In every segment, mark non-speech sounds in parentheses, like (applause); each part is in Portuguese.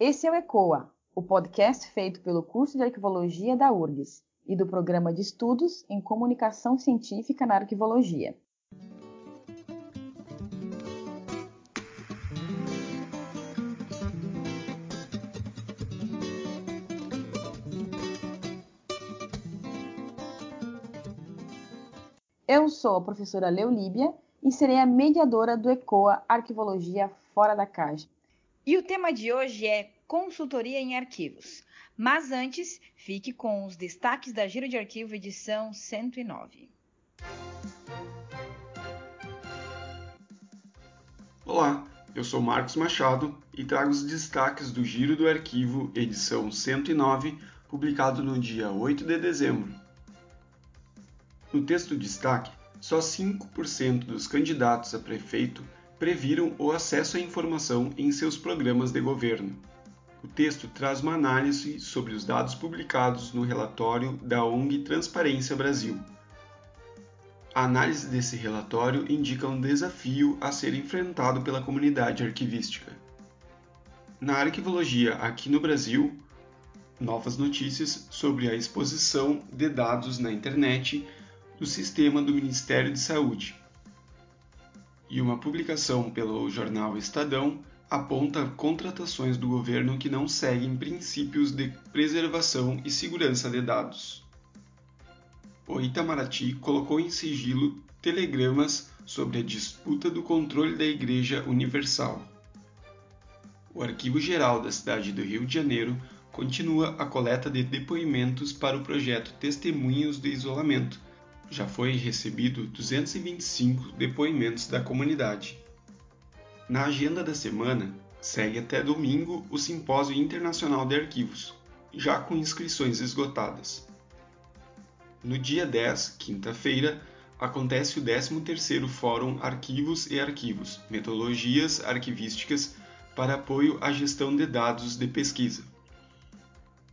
Esse é o ECOA, o podcast feito pelo curso de Arquivologia da URGS e do Programa de Estudos em Comunicação Científica na Arquivologia. Eu sou a professora Leolíbia e serei a mediadora do ECOA Arquivologia Fora da Caixa. E o tema de hoje é consultoria em arquivos. Mas antes, fique com os destaques da Giro de Arquivo edição 109. Olá, eu sou Marcos Machado e trago os destaques do Giro do Arquivo edição 109, publicado no dia 8 de dezembro. No texto destaque, só 5% dos candidatos a prefeito previram o acesso à informação em seus programas de governo. O texto traz uma análise sobre os dados publicados no relatório da ONG Transparência Brasil. A análise desse relatório indica um desafio a ser enfrentado pela comunidade arquivística. Na arquivologia aqui no Brasil, novas notícias sobre a exposição de dados na internet do sistema do Ministério de Saúde, e uma publicação pelo jornal Estadão aponta contratações do governo que não seguem princípios de preservação e segurança de dados. O Itamaraty colocou em sigilo telegramas sobre a disputa do controle da Igreja Universal. O Arquivo Geral da cidade do Rio de Janeiro continua a coleta de depoimentos para o projeto Testemunhos de Isolamento, já foi recebido 225 depoimentos da comunidade. Na agenda da semana, segue até domingo o Simpósio Internacional de Arquivos, já com inscrições esgotadas. No dia 10, quinta-feira, acontece o 13º Fórum Arquivos e Arquivos, Metodologias Arquivísticas para apoio à gestão de dados de pesquisa.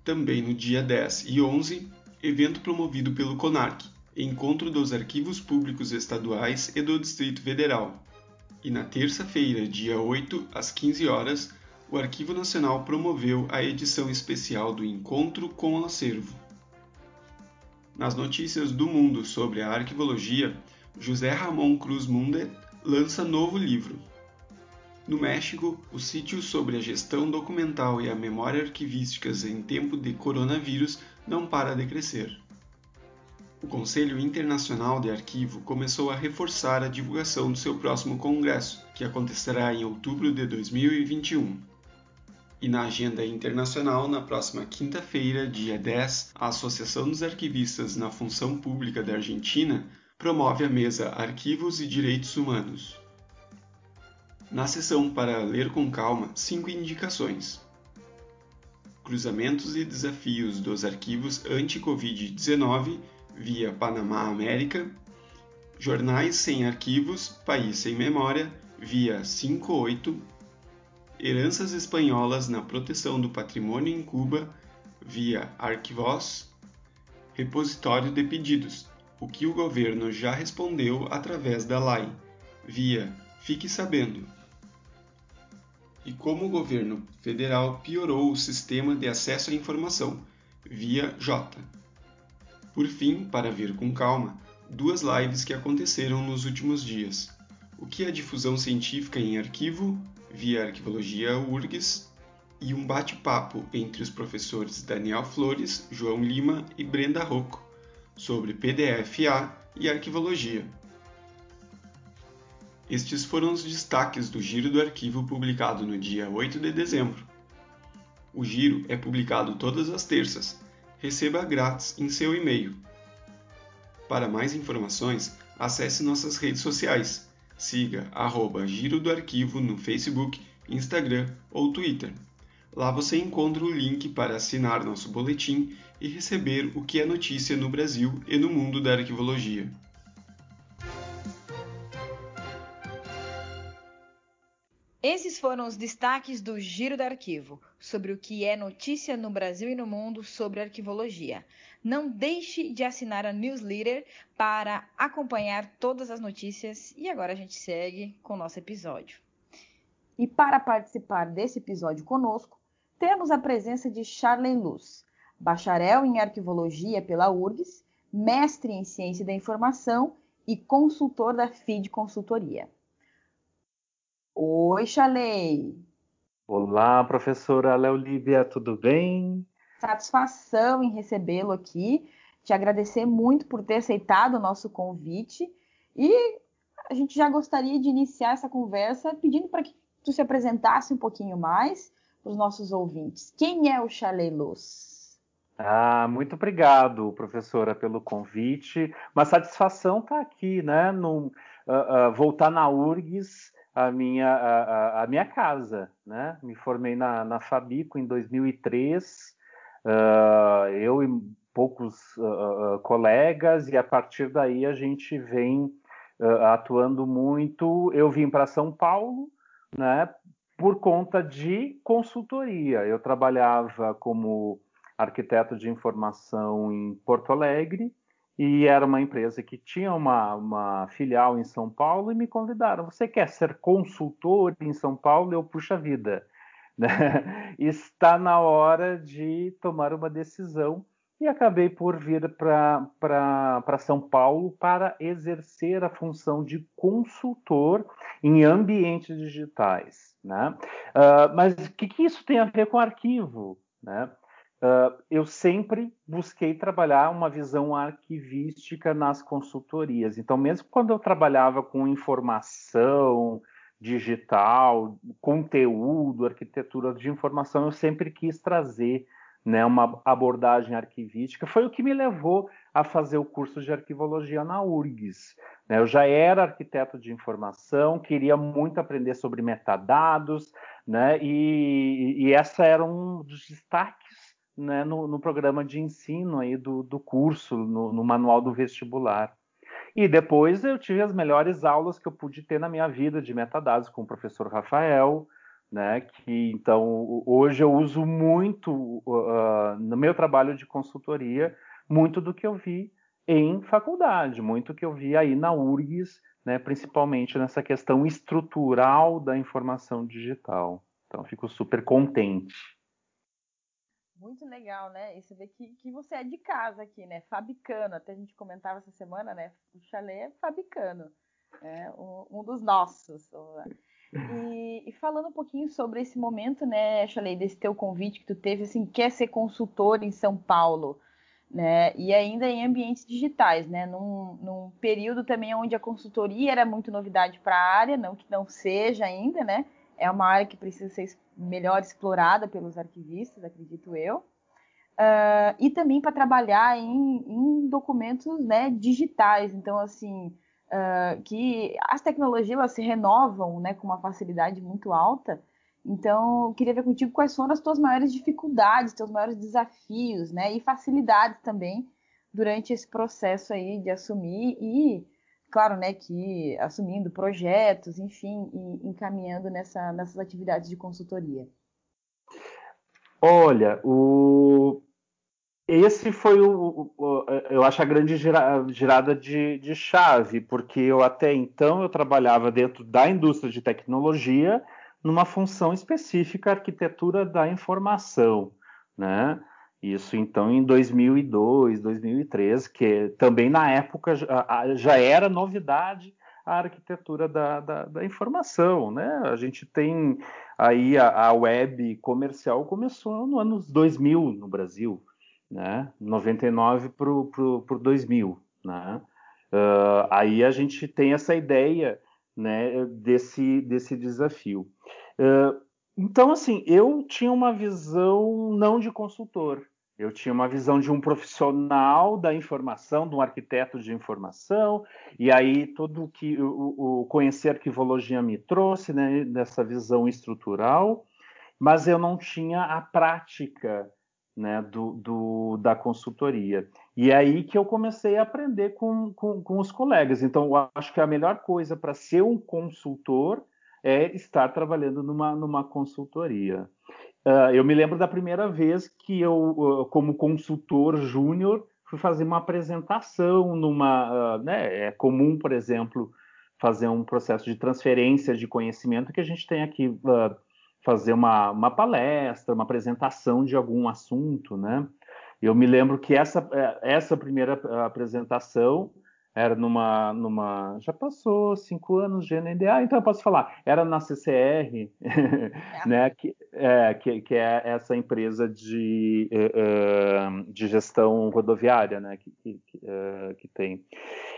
Também no dia 10 e 11, evento promovido pelo CONARC, Encontro dos Arquivos Públicos Estaduais e do Distrito Federal. E na terça-feira, dia 8, às 15 horas, o Arquivo Nacional promoveu a edição especial do Encontro com o Acervo. Nas notícias do mundo sobre a arquivologia, José Ramon Cruz Munde lança novo livro. No México, o sítio sobre a gestão documental e a memória arquivísticas em tempo de coronavírus não para de crescer o Conselho Internacional de Arquivo começou a reforçar a divulgação do seu próximo congresso, que acontecerá em outubro de 2021. E na agenda internacional, na próxima quinta-feira, dia 10, a Associação dos Arquivistas na Função Pública da Argentina promove a mesa Arquivos e Direitos Humanos. Na sessão para ler com calma, cinco indicações. Cruzamentos e desafios dos arquivos anti-Covid-19 via Panamá América, Jornais sem Arquivos, País sem Memória, via 58, Heranças Espanholas na Proteção do Patrimônio em Cuba, via Arquivos, Repositório de Pedidos, o que o governo já respondeu através da LAI, via Fique Sabendo. E como o governo federal piorou o sistema de acesso à informação, via J. Por fim, para ver com calma, duas lives que aconteceram nos últimos dias. O que é difusão científica em arquivo, via Arquivologia URGS, e um bate-papo entre os professores Daniel Flores, João Lima e Brenda Rocco sobre PDF-A e arquivologia. Estes foram os destaques do Giro do Arquivo publicado no dia 8 de dezembro. O Giro é publicado todas as terças receba grátis em seu e-mail. Para mais informações, acesse nossas redes sociais. Siga arroba Giro do Arquivo no Facebook, Instagram ou Twitter. Lá você encontra o link para assinar nosso boletim e receber o que é notícia no Brasil e no mundo da arquivologia. Esses foram os destaques do Giro do Arquivo, sobre o que é notícia no Brasil e no mundo sobre arquivologia. Não deixe de assinar a newsletter para acompanhar todas as notícias e agora a gente segue com o nosso episódio. E para participar desse episódio conosco, temos a presença de Charley Luz, bacharel em arquivologia pela URGS, mestre em ciência da informação e consultor da FID Consultoria. Oi, Charley! Olá, professora Leolívia, tudo bem? Satisfação em recebê-lo aqui, te agradecer muito por ter aceitado o nosso convite e a gente já gostaria de iniciar essa conversa pedindo para que tu se apresentasse um pouquinho mais para os nossos ouvintes. Quem é o Charley Luz? Ah, muito obrigado, professora, pelo convite. Uma satisfação estar aqui, né? No, uh, uh, voltar na URGS, a minha, a, a, minha casa, né? Me formei na, na Fabico em 2003. Uh, eu e poucos colegas, e a partir daí a gente vem atuando muito. Eu vim para São Paulo, né? por conta de consultoria. Eu trabalhava como arquiteto de informação em Porto Alegre e era uma empresa que tinha uma, uma, filial em São Paulo e me convidaram. Você quer ser consultor em São Paulo? Eu, puxa vida. (laughs) Né? Está na hora de tomar uma decisão e acabei por vir para São Paulo para exercer a função de consultor em ambientes digitais. Né? Uh, mas o que, que, isso tem a ver com arquivo? Né? Uh, eu sempre busquei trabalhar uma visão arquivística nas consultorias. Então, mesmo quando eu trabalhava com informação digital, conteúdo, arquitetura de informação, eu sempre quis trazer né, uma abordagem arquivística. Foi o que me levou a fazer o curso de arquivologia na URGS. Né? Eu já era arquiteto de informação, queria muito aprender sobre metadados, né? e, e essa era um dos destaques né, no, no, programa de ensino aí do, do curso, no, no, manual do vestibular. E depois eu tive as melhores aulas que eu pude ter na minha vida de metadados com o professor Rafael, né, que então hoje eu uso muito uh, no meu trabalho de consultoria, muito do que eu vi em faculdade, muito que eu vi aí na URGS, né, principalmente nessa questão estrutural da informação digital. Então, fico super contente. Muito legal, né? E você vê que, que você é de casa aqui, né? Fabicano. Até a gente comentava essa semana, né? O chalé é Fabicano. É um, um dos nossos. E, e, falando um pouquinho sobre esse momento, né, Chalei, desse teu convite que tu teve, assim, quer ser consultor em São Paulo né? E ainda em ambientes digitais, né? Num, num período também onde a consultoria era muito novidade para a área, não que não seja ainda, né? É uma área que precisa ser melhor explorada pelos arquivistas, acredito eu. Uh, e também para trabalhar em, em, documentos né, digitais. Então, assim, uh, que as tecnologias elas se renovam né, com uma facilidade muito alta. Então, queria ver contigo quais foram as tuas maiores dificuldades, teus maiores desafios, né? E facilidades também durante esse processo aí de assumir e, claro, né, que assumindo projetos, enfim, e encaminhando nessa, nessas atividades de consultoria. Olha, o... esse foi o, o, eu acho a grande girada de, de chave, porque eu até então eu trabalhava dentro da indústria de tecnologia numa função específica, arquitetura da informação, né? Isso então em 2002, 2003, que também na época já era novidade a arquitetura da, da, da informação, né? A gente tem aí a, a web comercial começou no anos 2000 no Brasil, né? 99 para o 2000, né? Uh, aí a gente tem essa ideia né, desse, desse desafio. Uh, então, assim, eu tinha uma visão não de consultor, eu tinha uma visão de um profissional da informação, de um arquiteto de informação, e aí tudo que o, o conhecer arquivologia me trouxe, né, dessa visão estrutural, mas eu não tinha a prática né, do, do, da consultoria. E é aí que eu comecei a aprender com, com, com os colegas. Então, eu acho que a melhor coisa para ser um consultor é estar trabalhando numa, numa consultoria. Uh, eu me lembro da primeira vez que eu, uh, como consultor júnior, fui fazer uma apresentação numa. Uh, né, é comum, por exemplo, fazer um processo de transferência de conhecimento que a gente tem aqui fazer uma, uma palestra, uma apresentação de algum assunto, né? Eu me lembro que essa, é, essa primeira apresentação era numa, numa. Já passou cinco anos de NDA, então eu posso falar. Era na CCR, é. né, que, é, que, que, é essa empresa de, uh, de gestão rodoviária né, que, que, uh, que tem.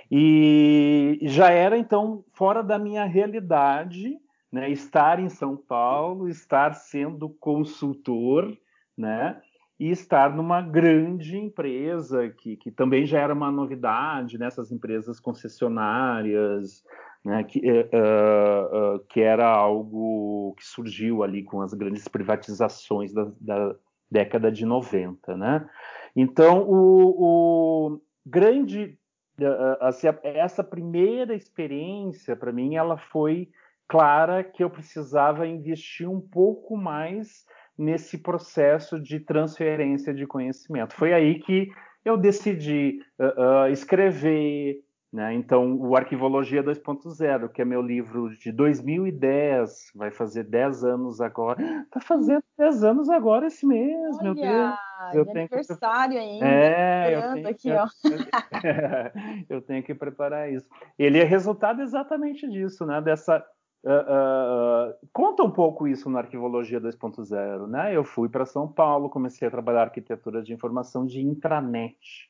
E já era, então, fora da minha realidade né, estar em São Paulo, estar sendo consultor, né? E estar numa grande empresa, que, que também já era uma novidade nessas empresas concessionárias, né, que, uh, uh, que era algo que surgiu ali com as grandes privatizações da, da década de 90. Né? Então, o, o grande. Assim, essa primeira experiência, para mim, ela foi clara que eu precisava investir um pouco mais nesse processo de transferência de conhecimento. Foi aí que eu decidi uh, uh, escrever, né? então o Arquivologia 2.0, que é meu livro de 2010, vai fazer 10 anos agora. Está fazendo 10 anos agora esse mês, Olha, meu Deus. Eu tenho aniversário que... ainda. É, eu tenho, aqui, ó. (laughs) eu tenho que preparar isso. Ele é resultado exatamente disso, né? Dessa Uh, uh, conta um pouco isso na Arquivologia 2.0, né? Eu fui para São Paulo, comecei a trabalhar arquitetura de informação de intranet.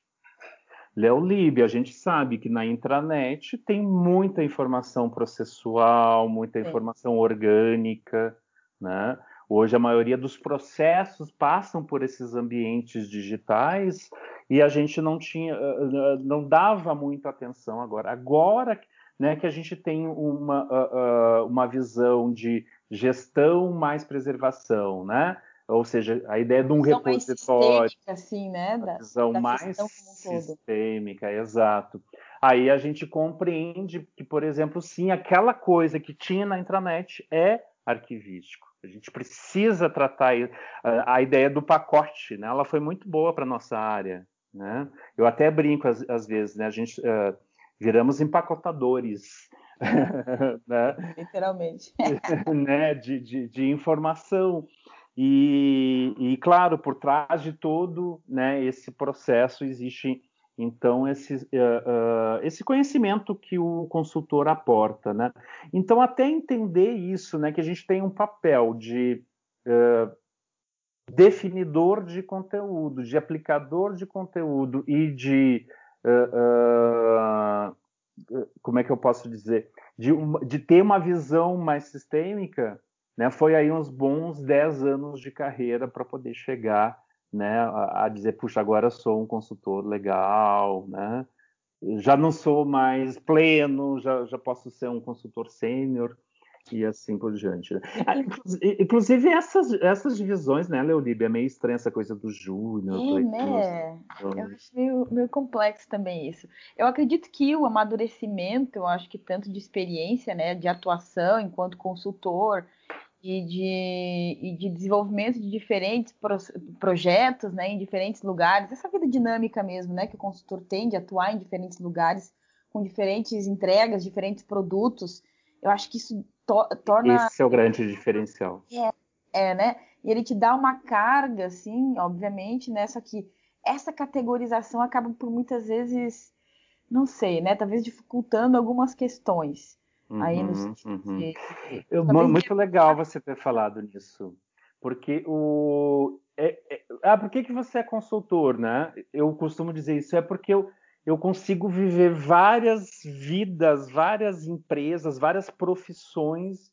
Léo Lib, a gente sabe que na intranet tem muita informação processual, muita informação orgânica, né? Hoje a maioria dos processos passam por esses ambientes digitais e a gente não tinha, não dava muita atenção agora. Agora né, que a gente tem uma, uh, uh, uma visão de gestão mais preservação, né? Ou seja, a ideia de um repositório, mais assim, né? Da, visão da mais sistêmica, exato. Aí a gente compreende que, por exemplo, sim, aquela coisa que tinha na intranet é arquivístico. A gente precisa tratar a, a ideia do pacote, né? Ela foi muito boa para nossa área, né? Eu até brinco às, às vezes, né? A gente uh, viramos empacotadores. (laughs) né? Literalmente. (laughs) né? De, de, de, informação. E, e, claro, por trás de todo né, esse processo existe, então, esse, uh, uh, esse conhecimento que o consultor aporta. Né? Então, até entender isso, né, que a gente tem um papel de uh, definidor de conteúdo, de aplicador de conteúdo e de uh, uh, como é que eu posso dizer, de, de, ter uma visão mais sistêmica, né, foi aí uns bons 10 anos de carreira para poder chegar né, a, a, dizer, puxa, agora sou um consultor legal, né, já não sou mais pleno, já, já posso ser um consultor sênior, e assim por diante. Né? Ah, inclusive, essas, essas divisões, né, Leolib, é meio estranha essa coisa do júnior. É, né? Eu acho meio, meio complexo também isso. Eu acredito que o amadurecimento, eu acho que tanto de experiência, né, de atuação enquanto consultor e de, e de desenvolvimento de diferentes pro, projetos, né, em diferentes lugares, essa vida dinâmica mesmo, né, que o consultor tem de atuar em diferentes lugares, com diferentes entregas, diferentes produtos, eu acho que isso to torna. Esse é o grande diferencial. É, é, né? E ele te dá uma carga, assim, obviamente, né? Só que essa categorização acaba por muitas vezes, não sei, né? Talvez dificultando algumas questões. Uhum, aí no uhum. de, Eu, muito legal você ter falado nisso. Porque o. É, é... Ah, por que, que você é consultor, né? Eu costumo dizer isso, é porque eu eu consigo viver várias vidas, várias empresas, várias profissões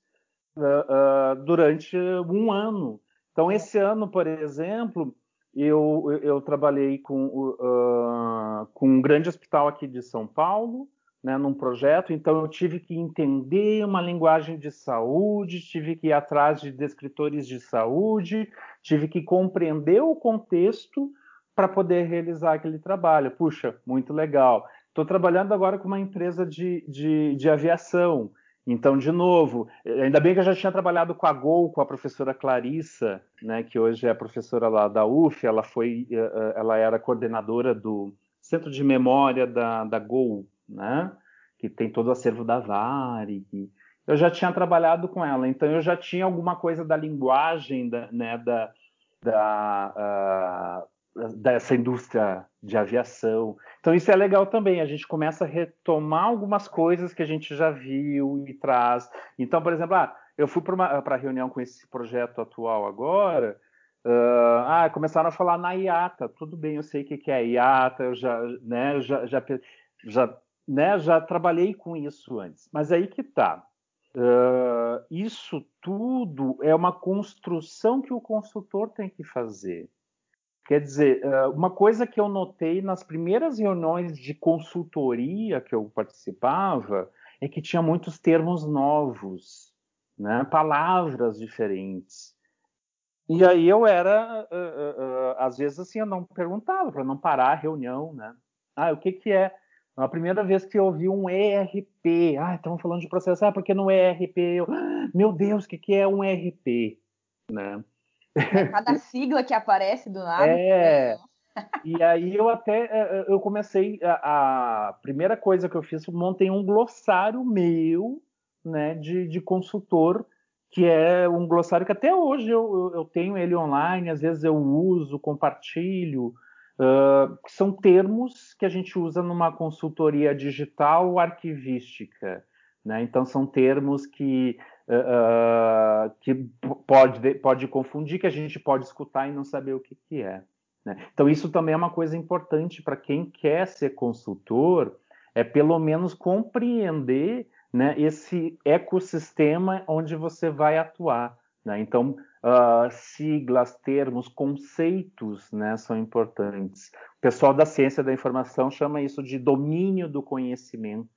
uh, uh, durante um ano. Então, esse ano, por exemplo, eu, eu trabalhei com, uh, com um grande hospital aqui de São Paulo, né, num projeto, então eu tive que entender uma linguagem de saúde, tive que ir atrás de descritores de saúde, tive que compreender o contexto para poder realizar aquele trabalho. Puxa, muito legal. Estou trabalhando agora com uma empresa de, de, de, aviação. Então, de novo, ainda bem que eu já tinha trabalhado com a Gol, com a professora Clarissa, né, que hoje é professora lá da UF, ela foi, eh, eh, ela era coordenadora do Centro de Memória da, da Gol, né, que tem todo o acervo da Varig, eu já tinha trabalhado com ela, então eu já tinha alguma coisa da linguagem da, né, da, da uh, dessa indústria de aviação. Então isso é legal também, a gente começa a retomar algumas coisas que a gente já viu e traz. Então, por exemplo, ah, eu fui para a reunião com esse projeto atual agora, Uh, ah, começaram a falar na IATA. Tudo bem, eu sei o que, que é IATA, eu já, né, já, já, já, né, já trabalhei com isso antes. Mas aí que tá. Uh, isso tudo é uma construção que o consultor tem que fazer. Quer dizer, uh, uma coisa que eu notei nas primeiras reuniões de consultoria que eu participava é que tinha muitos termos novos, né, palavras diferentes. E aí eu era, uh, uh, às vezes assim, eu não perguntava para não parar a reunião, né? Ah, o que que é? A primeira vez que eu ouvi um ERP, ah, estamos falando de processo, ah, porque no ERP, eu, meu Deus, o que que é um ERP, né? É (laughs) cada sigla que aparece do nada. É. E aí eu até eu comecei a, a primeira coisa que eu fiz, montei um glossário meu, né, de, de consultor que é um glossário que até hoje eu, eu tenho ele online, às vezes eu uso, compartilho, uh, são termos que a gente usa numa consultoria digital arquivística. Né? Então, são termos que, uh, que pode, pode confundir, que a gente pode escutar e não saber o que, que é. Né? Então, isso também é uma coisa importante para quem quer ser consultor, é pelo menos compreender né, esse ecossistema onde você vai atuar. Né? Então, uh, siglas, termos, conceitos né, são importantes. O pessoal da ciência da informação chama isso de domínio do conhecimento.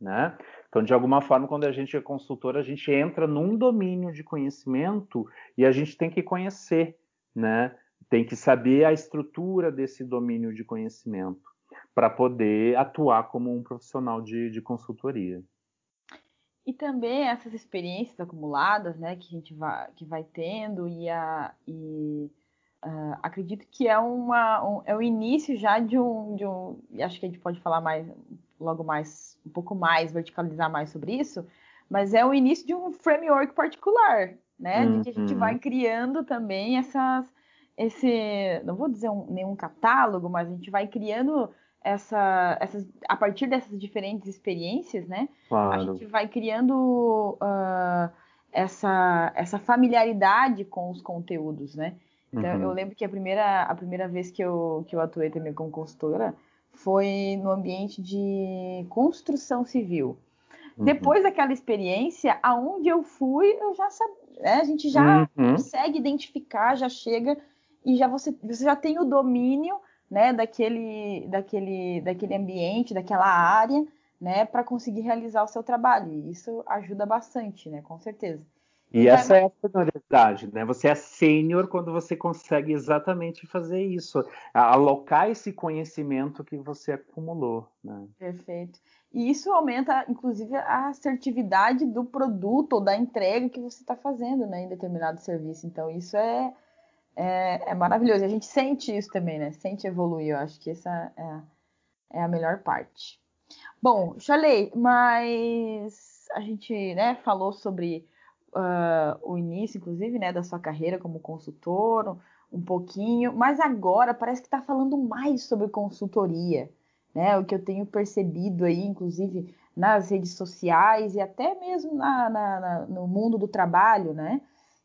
Né? Então, de alguma forma, quando a gente é consultor, a gente entra num domínio de conhecimento e a gente tem que conhecer, né? tem que saber a estrutura desse domínio de conhecimento para poder atuar como um profissional de, de consultoria. E também essas experiências acumuladas, né, que a gente vai, que vai tendo e, a, e uh, acredito que é uma um, é o início já de um, de um, acho que a gente pode falar mais logo mais um pouco mais verticalizar mais sobre isso, mas é o início de um framework particular, né, uhum. de que a gente vai uhum. criando também essas esse, não vou dizer um, nenhum catálogo, mas a gente vai criando essa, essas, a partir dessas diferentes experiências, né? Claro. A gente vai criando uh, essa, essa familiaridade com os conteúdos, né? Então, uhum. eu lembro que a primeira, a primeira vez que eu, que eu atuei também como consultora foi no ambiente de construção civil. Uhum. Depois daquela experiência, aonde eu fui, eu já sabia, né? a gente já uhum. consegue identificar, já chega e já você, você já tem o domínio né, daquele, daquele, daquele ambiente, daquela área, né, para conseguir realizar o seu trabalho. E isso ajuda bastante, né, com certeza. E essa é a senioridade, né? Você é sênior quando você consegue exatamente fazer isso, alocar esse conhecimento que você acumulou. Né? Perfeito. E isso aumenta, inclusive, a assertividade do produto ou da entrega que você está fazendo né, em determinado serviço. Então, isso é, é, é, maravilhoso. A gente sente isso também, né? Sente evoluir. Eu acho que essa é, é a melhor parte. Bom, Chalei, mas a gente né, falou sobre uh, o início, inclusive, né, da sua carreira como consultor, um pouquinho, mas agora parece que está falando mais sobre consultoria, né? O que eu tenho percebido aí, inclusive nas redes sociais e até mesmo na, na, na, no mundo do trabalho, né?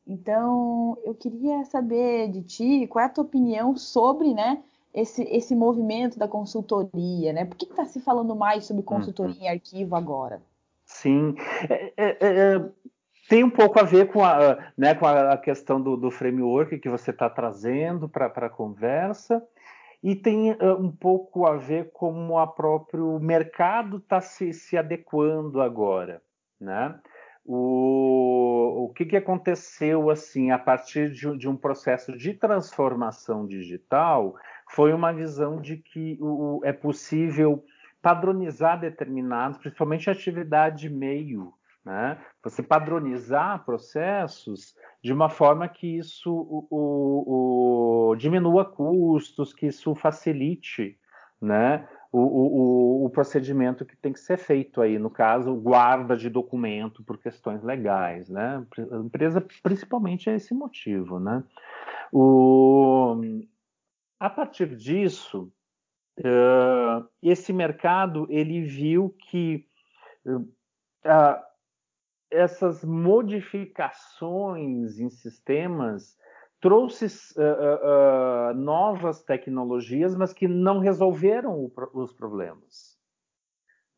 Então, eu queria saber de ti qual é a tua opinião sobre, né, esse, esse movimento da consultoria, né? Por que está se falando mais sobre consultoria uhum. em arquivo agora? Sim, é, é, é, tem um pouco a ver com a, né, com a questão do, do framework que você está trazendo para a conversa, e tem uh, um pouco a ver com o próprio mercado está se, se adequando agora, né? o, o que, que aconteceu assim a partir de, de, um processo de transformação digital foi uma visão de que o, é possível padronizar determinados, principalmente atividade meio, né? Você padronizar processos de uma forma que isso o, o, diminua custos, que isso facilite, né? o, o, o, procedimento que tem que ser feito aí, no caso, guarda de documento por questões legais, né? A empresa principalmente é esse motivo, né? O, a partir disso, uh, esse mercado ele viu que uh, essas modificações em sistemas trouxe uh, uh, novas tecnologias, mas que não resolveram o, os problemas.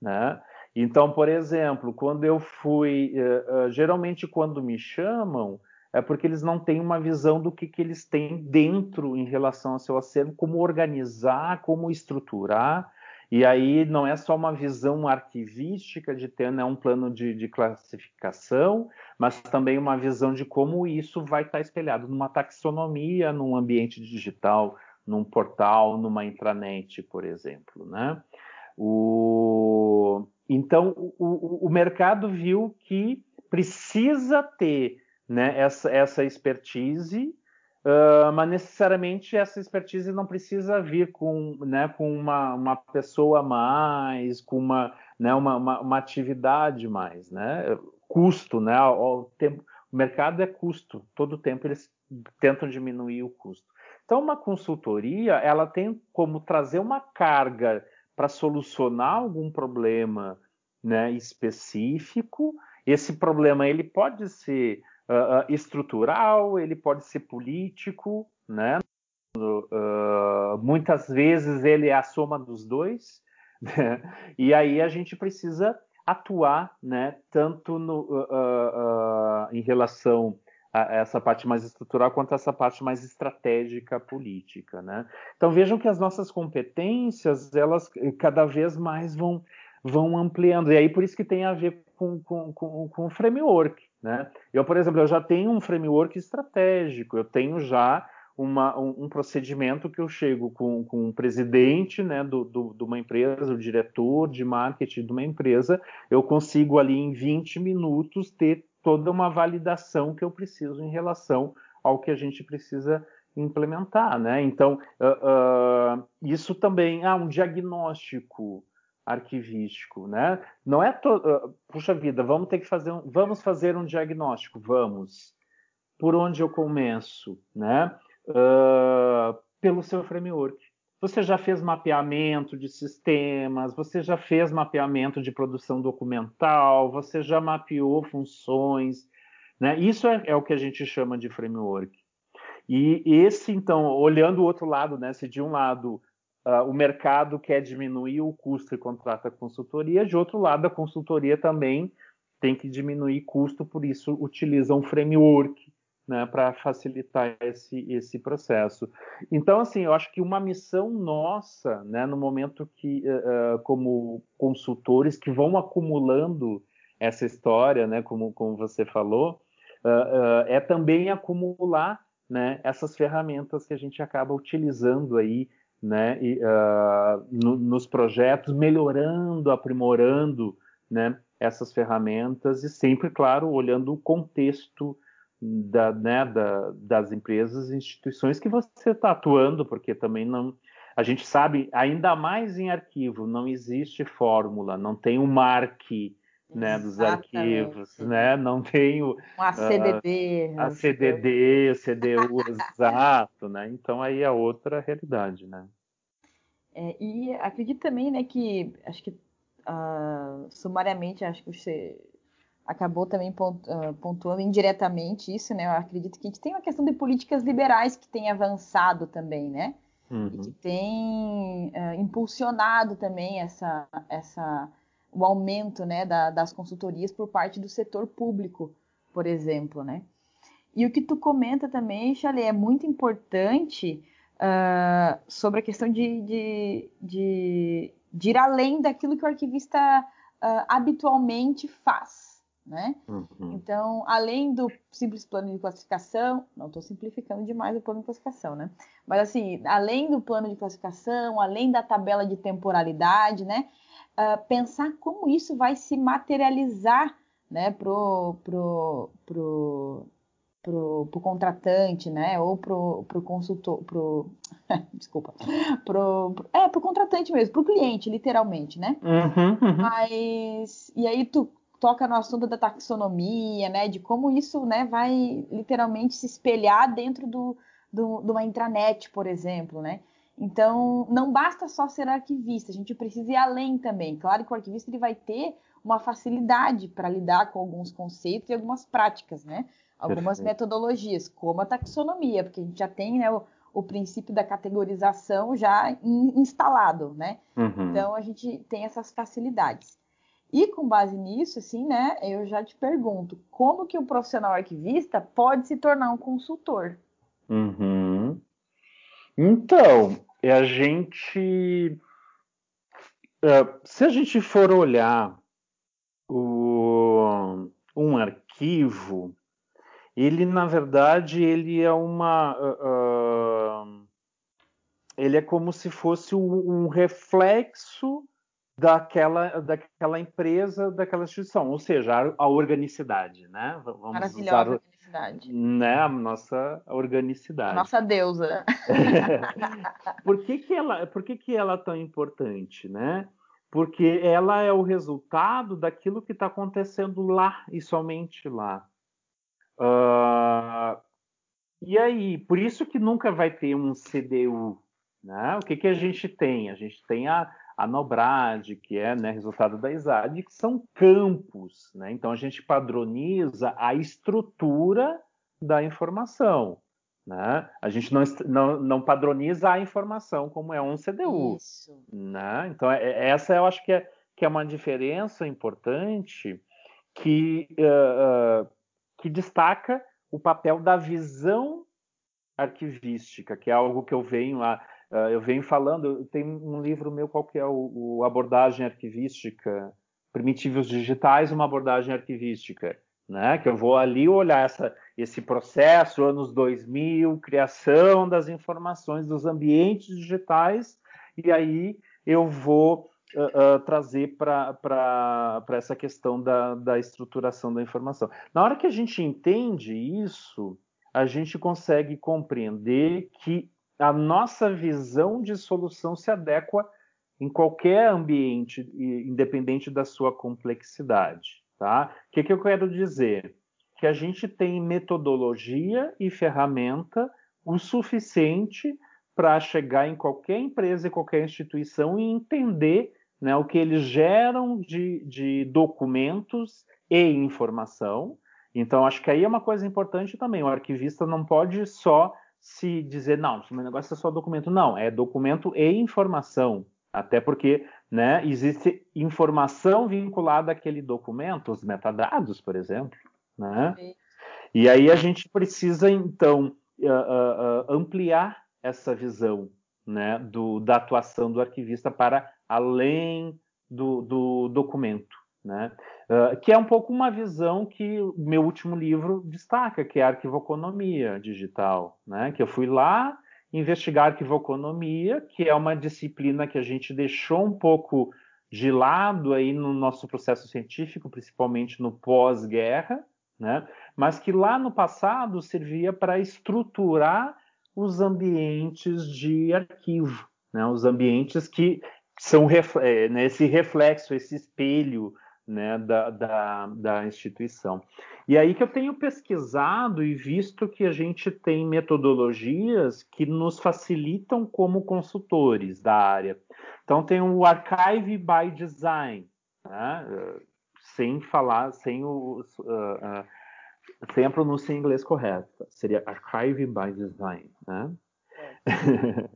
Né? Então, por exemplo, quando eu fui, uh, geralmente quando me chamam, é porque eles não têm uma visão do que, que eles têm dentro em relação ao seu acervo, como organizar, como estruturar, e aí não é só uma visão arquivística de ter né, um plano de, de, classificação, mas também uma visão de como isso vai estar espelhado numa taxonomia, num ambiente digital, num portal, numa intranet, por exemplo. Né? O... Então, o, o, mercado viu que precisa ter né, essa, essa expertise Uh, mas necessariamente essa expertise não precisa vir com, né, com uma, uma pessoa a mais, com uma, né, uma, uma, uma atividade mais, né? Custo, né? O, tempo, o mercado é custo, todo o tempo eles tentam diminuir o custo. Então, uma consultoria, ela tem como trazer uma carga para solucionar algum problema né, específico. Esse problema ele pode ser uh, estrutural, ele pode ser político, né? Uh, muitas vezes ele é a soma dos dois, né? e aí a gente precisa atuar, né? Tanto no, uh, em relação a essa parte mais estrutural quanto essa parte mais estratégica política, né? Então vejam que as nossas competências elas cada vez mais vão vão ampliando e aí por isso que tem a ver com, com, com, com o framework, né? Eu, por exemplo, eu já tenho um framework estratégico, eu tenho já uma, um, um, procedimento que eu chego com, com um presidente né, do, do, de uma empresa, o diretor de marketing de uma empresa, eu consigo ali em 20 minutos ter toda uma validação que eu preciso em relação ao que a gente precisa implementar, né? Então, uh, uh, isso também, ah, um diagnóstico, arquivístico, né? Não é to... Uh, puxa vida, vamos ter que fazer um... vamos fazer um diagnóstico, vamos. Por onde eu começo, né? Uh, pelo seu framework. Você já fez mapeamento de sistemas, você já fez mapeamento de produção documental, você já mapeou funções, né? Isso é, é o que a gente chama de framework. E esse, então, olhando o outro lado, né? Se de um lado Uh, o mercado quer diminuir o custo e contrata consultoria, de outro lado, a consultoria também tem que diminuir custo, por isso utiliza um framework né, para facilitar esse, esse processo. Então, assim, eu acho que uma missão nossa, né, no momento que, uh, como consultores que vão acumulando essa história, né, como, como você falou, uh, é também acumular né, essas ferramentas que a gente acaba utilizando aí né, e, uh, no, nos projetos, melhorando, aprimorando né, essas ferramentas e sempre, claro, olhando o contexto da, né, da, das empresas e instituições que você está atuando, porque também não. A gente sabe, ainda mais em arquivo, não existe fórmula, não tem um marque né, dos arquivos, né? Não tem o um ACDD, uh, ACDD, CDU exato, né? Então aí é outra realidade, né? É, e acredito também, né, que acho que uh, sumariamente acho que você acabou também ah, pontuando indiretamente isso, né? Eu acredito que a gente tem uma questão de políticas liberais que tem avançado também, né? Uhum. E que tem uh, impulsionado também essa, essa, o aumento né, da, das consultorias por parte do setor público, por exemplo, né? E o que tu comenta também, Chale, é muito importante uh, sobre a questão de, de, de, de, ir além daquilo que o arquivista uh, habitualmente faz. Né? Uhum. Então, além do simples plano de classificação, não estou simplificando demais o plano de classificação, né? Mas assim, além do plano de classificação, além da tabela de temporalidade, né? Uh, pensar como isso vai se materializar, né, pro, pro, pro, pro, pro contratante, né? Ou pro, pro consultor, pro, (laughs) desculpa, pro, é, pro contratante mesmo, pro cliente, literalmente, né? Uhum, uhum. Mas, e aí tu toca no assunto da taxonomia, né, de como isso, né, vai literalmente se espelhar dentro do, do, de uma intranet, por exemplo, né? Então, não basta só ser arquivista, a gente precisa ir além também. Claro que o arquivista ele vai ter uma facilidade para lidar com alguns conceitos e algumas práticas, né? Algumas Perfeito. metodologias, como a taxonomia, porque a gente já tem né, o, o princípio da categorização já in, instalado, né? Uhum. Então a gente tem essas facilidades. E com base nisso, assim, né, eu já te pergunto, como que o profissional arquivista pode se tornar um consultor? Uhum. Então, a gente, uh, se a gente for olhar o, um arquivo, ele na verdade ele é uma uh, ele é como se fosse um, um, reflexo daquela daquela empresa daquela instituição. Ou seja a, a organicidade né? Vamos usar organicidade né a nossa organicidade a nossa deusa (laughs) por que que ela por que que ela é tão importante né porque ela é o resultado daquilo que está acontecendo lá e somente lá Uh, e aí, por isso que nunca vai ter um CDU. Né? O que, que a gente tem? A gente tem a, a Nobrad, que é né, resultado da ISAD, que são campos. Né? Então a gente padroniza a estrutura da informação. Né? A gente não, não, não, padroniza a informação como é um CDU. Né? Então, é, é, essa eu acho que é, que é uma diferença importante que uh, uh, que destaca o papel da visão arquivística, que é algo que eu venho a, eu venho falando. Tem um livro meu qual que é o, o abordagem arquivística, primitivos digitais, uma abordagem arquivística, né? Que eu vou ali olhar essa, esse processo, anos 2000, criação das informações dos ambientes digitais, e aí eu vou uh, trazer para essa questão da, da estruturação da informação. Na hora que a gente entende isso, a gente consegue compreender que a nossa visão de solução se adequa em qualquer ambiente, independente da sua complexidade. Tá? O que, que eu quero dizer? Que a gente tem metodologia e ferramenta o suficiente para chegar em qualquer empresa e qualquer instituição e entender né, o que eles geram de, de documentos e informação. Então, acho que aí é uma coisa importante também. O arquivista não pode só se dizer, não, meu negócio é só documento. Não, é documento e informação. Até porque né, existe informação vinculada àquele documento, os metadados, por exemplo. Né? E aí a gente precisa, então, uh, uh, uh, ampliar essa visão né, do, da atuação do arquivista para além do, do documento. Né? Uh, que é um pouco uma visão que o meu último livro destaca, que é a arquivoconomia digital, né? que eu fui lá investigar arquivoconomia, que é uma disciplina que a gente deixou um pouco de lado aí no nosso processo científico, principalmente no pós-guerra, né? mas que lá no passado servia para estruturar os ambientes de arquivo, né? os ambientes que são é, né, esse reflexo, esse espelho né, da, da, da, instituição. E aí que eu tenho pesquisado e visto que a gente tem metodologias que nos facilitam como consultores da área. Então tem o Archive by Design, né, sem falar, sem, o, uh, uh, sem a pronúncia em inglês correta, seria Archive by Design. Né? (laughs)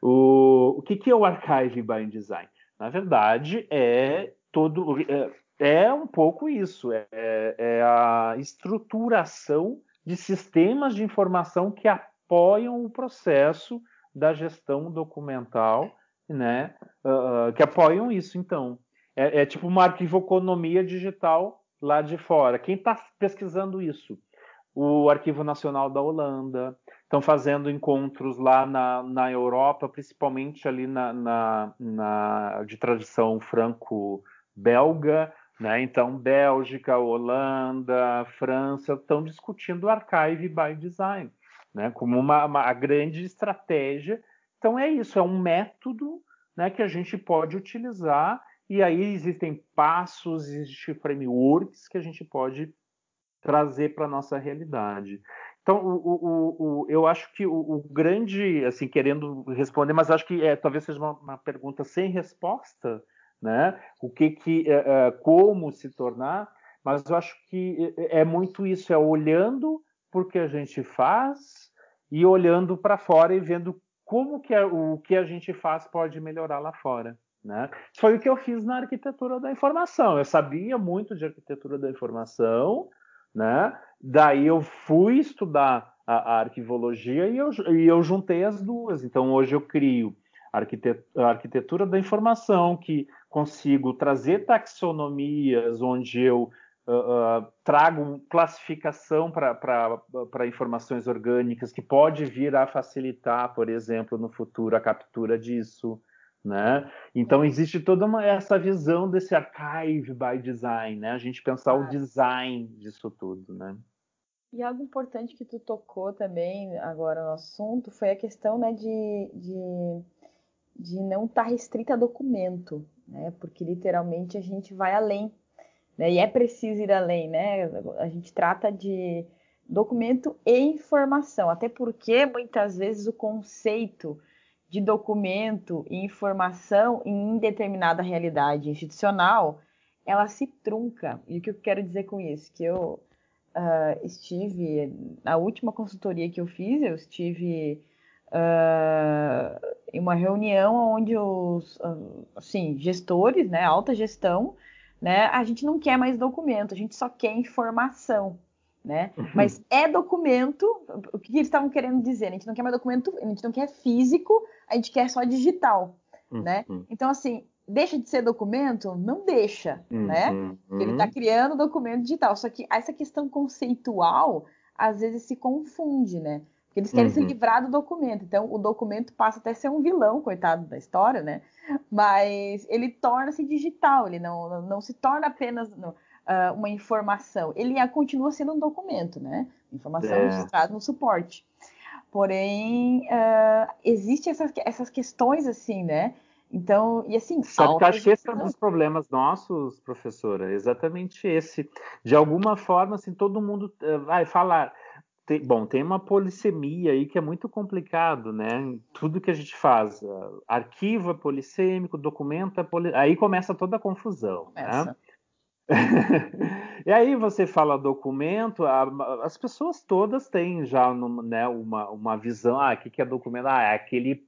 o, o que, que é o Archive by Design? Na verdade, é todo é, é um pouco isso, é, é, a estruturação de sistemas de informação que apoiam o processo da gestão documental, né? Uh, que apoiam isso, então. É, é tipo uma arquivoconomia digital lá de fora. Quem está pesquisando isso? O Arquivo Nacional da Holanda, estão fazendo encontros lá na, na Europa, principalmente ali na, na, na de tradição franco-belga, né? Então, Bélgica, Holanda, França estão discutindo archive by design. né, como uma, uma grande estratégia. Então é isso, é um método né, que a gente pode utilizar e aí existem passos, existem frameworks que a gente pode trazer para a nossa realidade. Então, o, o, o, eu acho que o, grande, assim, querendo responder, mas acho que é, talvez seja uma, uma, pergunta sem resposta, né? O que que, é, é, como se tornar? Mas eu acho que é, é muito isso, é olhando por que a gente faz e olhando para fora e vendo como que o que a gente faz pode melhorar lá fora. Né? Foi o que eu fiz na arquitetura da informação. Eu sabia muito de arquitetura da informação, né? Daí eu fui estudar a, a arquivologia e eu, e eu juntei as duas. Então hoje eu crio a arquitetura da informação, que consigo trazer taxonomias, onde eu uh, uh, trago classificação para informações orgânicas, que pode vir a facilitar, por exemplo, no futuro, a captura disso. Né? Então existe toda uma, essa visão desse archive by design, né? A gente pensar ah. o design disso tudo, né? E algo importante que tu tocou também agora no assunto foi a questão né, de, de, de não estar tá restrita a documento, né? Porque literalmente a gente vai além, né? E é preciso ir além, né? A gente trata de documento e informação, até porque muitas vezes o conceito de documento e informação em determinada realidade institucional, ela se trunca. E o que eu quero dizer com isso? Que eu uh, estive, na última consultoria que eu fiz, eu estive uh, em uma reunião onde os uh, assim, gestores, né, alta gestão, né, a gente não quer mais documento, a gente só quer informação né? Uhum. Mas é documento, o que eles estavam querendo dizer? A gente não quer mais documento, a gente não quer físico, a gente quer só digital, uhum. né? Então, assim, deixa de ser documento? Não deixa, uhum. né? Porque ele está criando documento digital. Só que essa questão conceitual, às vezes, se confunde, né? Eles querem se uhum. livrar do documento. Então, o documento passa até a ser um vilão, coitado da história, né? Mas ele torna-se digital, ele não, não se torna apenas. Uh, uma informação. Ele continua sendo um documento, né? Informação é. registrada no suporte. Porém, uh, existem essas, essas questões assim, né? Então, e assim. Sabe que acho que esse é um dos problemas nossos, professora, exatamente esse. De alguma forma, assim, todo mundo uh, vai falar. Tem, bom, tem uma polissemia aí que é muito complicado, né? Tudo que a gente faz, uh, arquivo é polissêmico, documento é polissêmico, aí começa toda a confusão, né? Essa. né? (laughs) e aí você fala documento, as pessoas todas têm já né, uma, uma visão, ah, o que, que é documento? Ah, é aquele.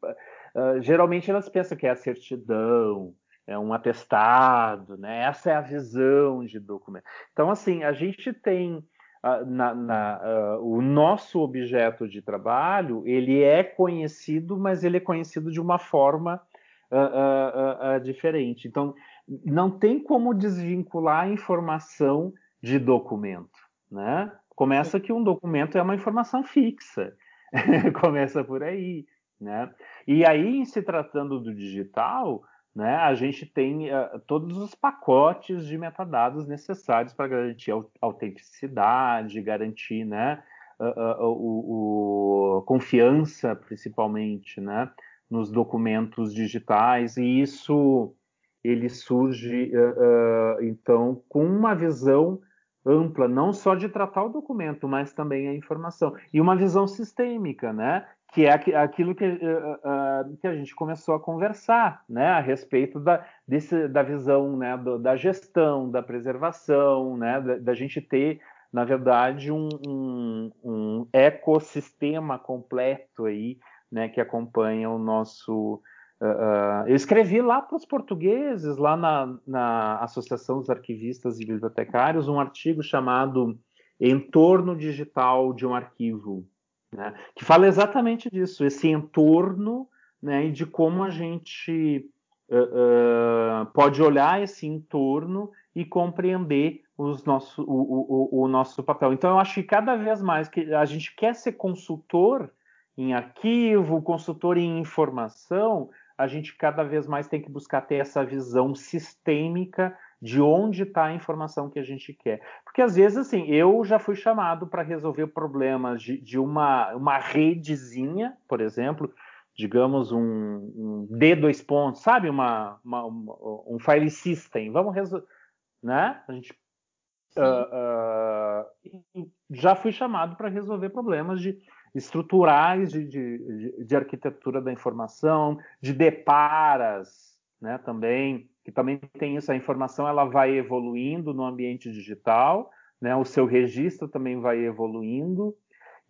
Uh, geralmente elas pensam que é a certidão, é um atestado, né? Essa é a visão de documento. Então, assim, a gente tem na, na, uh, o nosso objeto de trabalho, ele é conhecido, mas ele é conhecido de uma forma diferente. Então, não tem como desvincular a informação de documento, né? Começa que um documento é uma informação fixa, (laughs) começa por aí, né? E aí, se tratando do digital, né, a gente tem uh, todos os pacotes de metadados necessários para garantir a autenticidade, garantir, né, uh, uh, confiança, principalmente, né, nos documentos digitais, e isso ele surge uh, uh, então com uma visão ampla, não só de tratar o documento, mas também a informação e uma visão sistêmica, né? Que é aquilo que, uh, que a gente começou a conversar, né? A respeito da, desse, da visão, né? Do, da gestão, da preservação, né? Da, da gente ter, na verdade, um, um, um ecossistema completo aí, né? Que acompanha o nosso Uh, eu escrevi lá para os portugueses, lá na, na, Associação dos Arquivistas e Bibliotecários, um artigo chamado Entorno Digital de um Arquivo, né, que fala exatamente disso, esse entorno né, e de como a gente uh, uh, pode olhar esse entorno e compreender os nosso, o, o, o nosso papel. Então, eu acho que cada vez mais que a gente quer ser consultor em arquivo, consultor em informação, a gente cada vez mais tem que buscar ter essa visão sistêmica de onde está a informação que a gente quer. Porque às vezes, assim, eu já fui chamado para resolver problemas de, de, uma, uma redezinha, por exemplo, digamos um, um D2 pontos, sabe? Uma, uma, um file system. Vamos resolver, né? A gente uh, uh, já fui chamado para resolver problemas de estruturais de, de, de, arquitetura da informação, de deparas, né? Também que também tem isso. A informação ela vai evoluindo no ambiente digital, né? O seu registro também vai evoluindo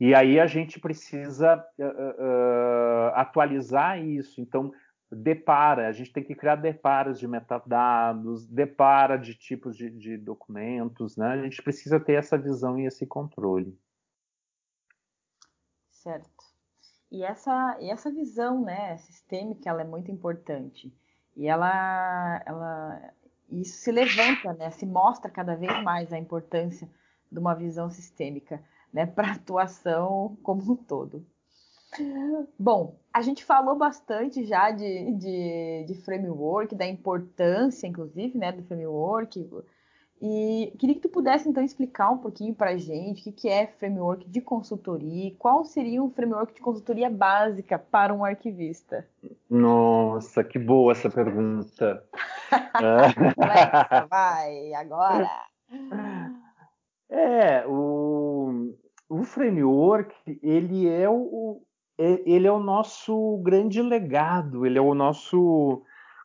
e aí a gente precisa uh, uh, atualizar isso. Então, depara, a gente tem que criar deparas de metadados, depara de tipos de, de documentos, né? A gente precisa ter essa visão e esse controle. Certo. E essa, e essa visão, né, sistêmica, ela é muito importante. E ela, ela, isso se levanta, né, se mostra cada vez mais a importância de uma visão sistêmica né, para a atuação como um todo. Bom, a gente falou bastante já de, de, de, framework, da importância, inclusive, né, do framework. E queria que tu pudesse, então, explicar um pouquinho para a gente o que, que é framework de consultoria, qual seria um framework de consultoria básica para um arquivista. Nossa, que boa essa pergunta. (laughs) vai, agora. É, o, o framework, ele é o, é, ele é o nosso grande legado, ele é o nosso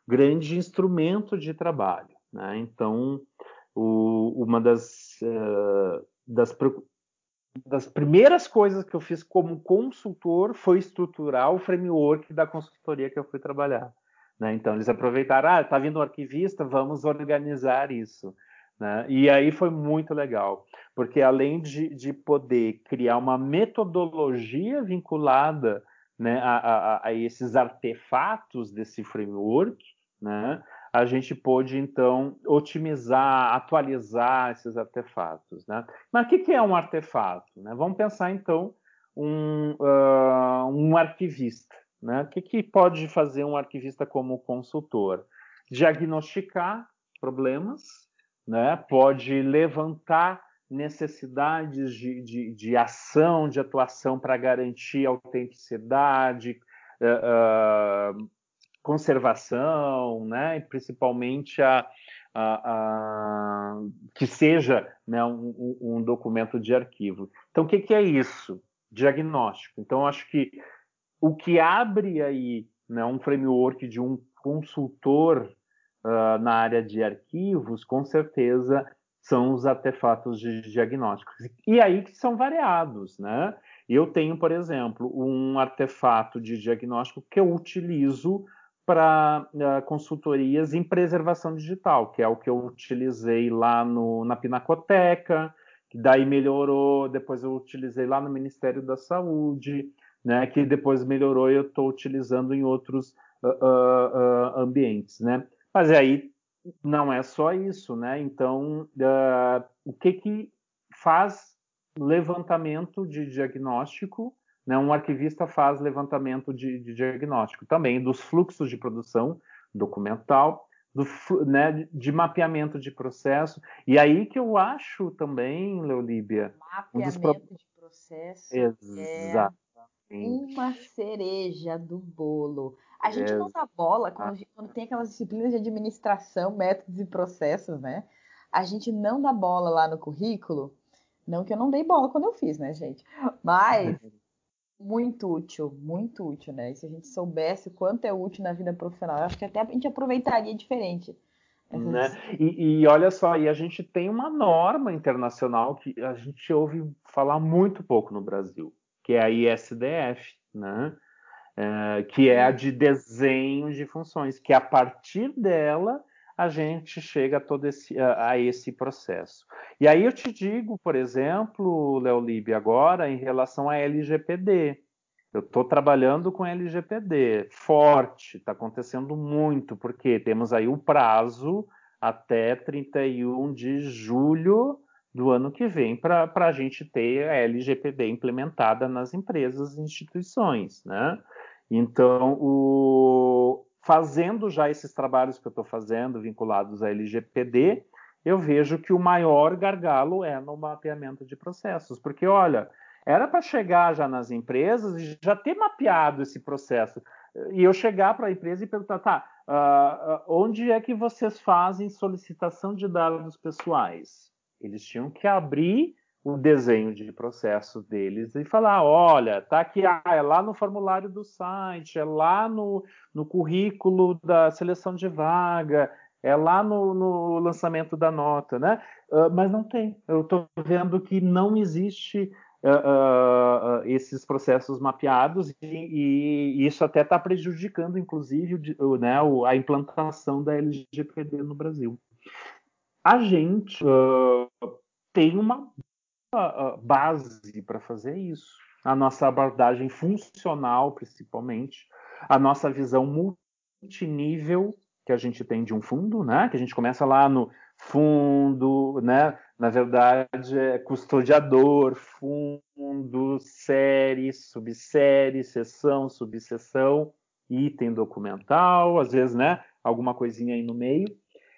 grande instrumento de trabalho. Né? Então, o, uma das, uh, das, das primeiras coisas que eu fiz como consultor foi estruturar o framework da consultoria que eu fui trabalhar. Né? Então, eles aproveitaram, ah, está vindo um arquivista, vamos organizar isso. Né? E aí foi muito legal, porque além de, de poder criar uma metodologia vinculada né, a, a, a, esses artefatos desse framework, né, a gente pôde então otimizar, atualizar esses artefatos. Né? Mas o que, que é um artefato? Né? Vamos pensar então um, uh, um arquivista. Né? O que, que pode fazer um arquivista como consultor? Diagnosticar problemas, né? pode levantar necessidades de, de, de ação, de atuação para garantir autenticidade, uh, uh, conservação, né? principalmente a, a, a, que seja né, um, um, documento de arquivo. Então, o que, que é isso? Diagnóstico. Então, acho que o que abre aí né, um framework de um consultor uh, na área de arquivos, com certeza são os artefatos de diagnóstico. E aí que são variados, né? Eu tenho, por exemplo, um artefato de diagnóstico que eu utilizo para uh, consultorias em preservação digital, que é o que eu utilizei lá no, na Pinacoteca, que daí melhorou, depois eu utilizei lá no Ministério da Saúde, né, que depois melhorou e eu estou utilizando em outros uh, uh, ambientes, né? Mas aí não é só isso, né? Então, uh, o que que faz levantamento de diagnóstico? Né? Um arquivista faz levantamento de, de diagnóstico também dos fluxos de produção documental, do, né, de mapeamento de processo. E aí que eu acho também, Leolíbia... Mapeamento um pro... de processo Exato. é uma cereja do bolo. A gente é. não dá bola quando, quando, tem aquelas disciplinas de administração, métodos e processos, né? A gente não dá bola lá no currículo. Não que eu não dei bola quando eu fiz, né, gente? Mas (laughs) muito útil, muito útil, né? E se a gente soubesse o quanto é útil na vida profissional, eu acho que até a gente aproveitaria diferente. Né? E, e, olha só, e a gente tem uma norma internacional que a gente ouve falar muito pouco no Brasil, que é a ISDF, né? É, que é a de desenho de funções, que a partir dela a gente chega a todo esse, a, a esse processo. E aí eu te digo, por exemplo, Léo Lib, agora em relação à LGPD. Eu estou trabalhando com LGPD forte, está acontecendo muito, porque temos aí o prazo até 31 de julho do ano que vem para a gente ter a LGPD implementada nas empresas e instituições, né? Então, o... fazendo já esses trabalhos que eu estou fazendo vinculados à LGPD, eu vejo que o maior gargalo é no mapeamento de processos, porque olha, era para chegar já nas empresas e já ter mapeado esse processo. E eu chegar para a empresa e perguntar, tá, uh, onde é que vocês fazem solicitação de dados pessoais? Eles tinham que abrir o desenho de processo deles e falar, olha, tá aqui, ah, é lá no formulário do site, é lá no, no currículo da seleção de vaga, é lá no, no lançamento da nota, né? Uh, mas não tem. Eu estou vendo que não existe uh, uh, esses processos mapeados e, e isso até está prejudicando, inclusive, o, né, a implantação da LGPD no Brasil. A gente tem uma base para fazer isso. A nossa abordagem funcional, principalmente, a nossa visão multinível que a gente tem de um fundo, né? Que a gente começa lá no fundo, né? Na verdade, é custodiador, fundo, série, subsérie, seção, subseção, item documental, às vezes, né? Alguma coisinha aí no meio.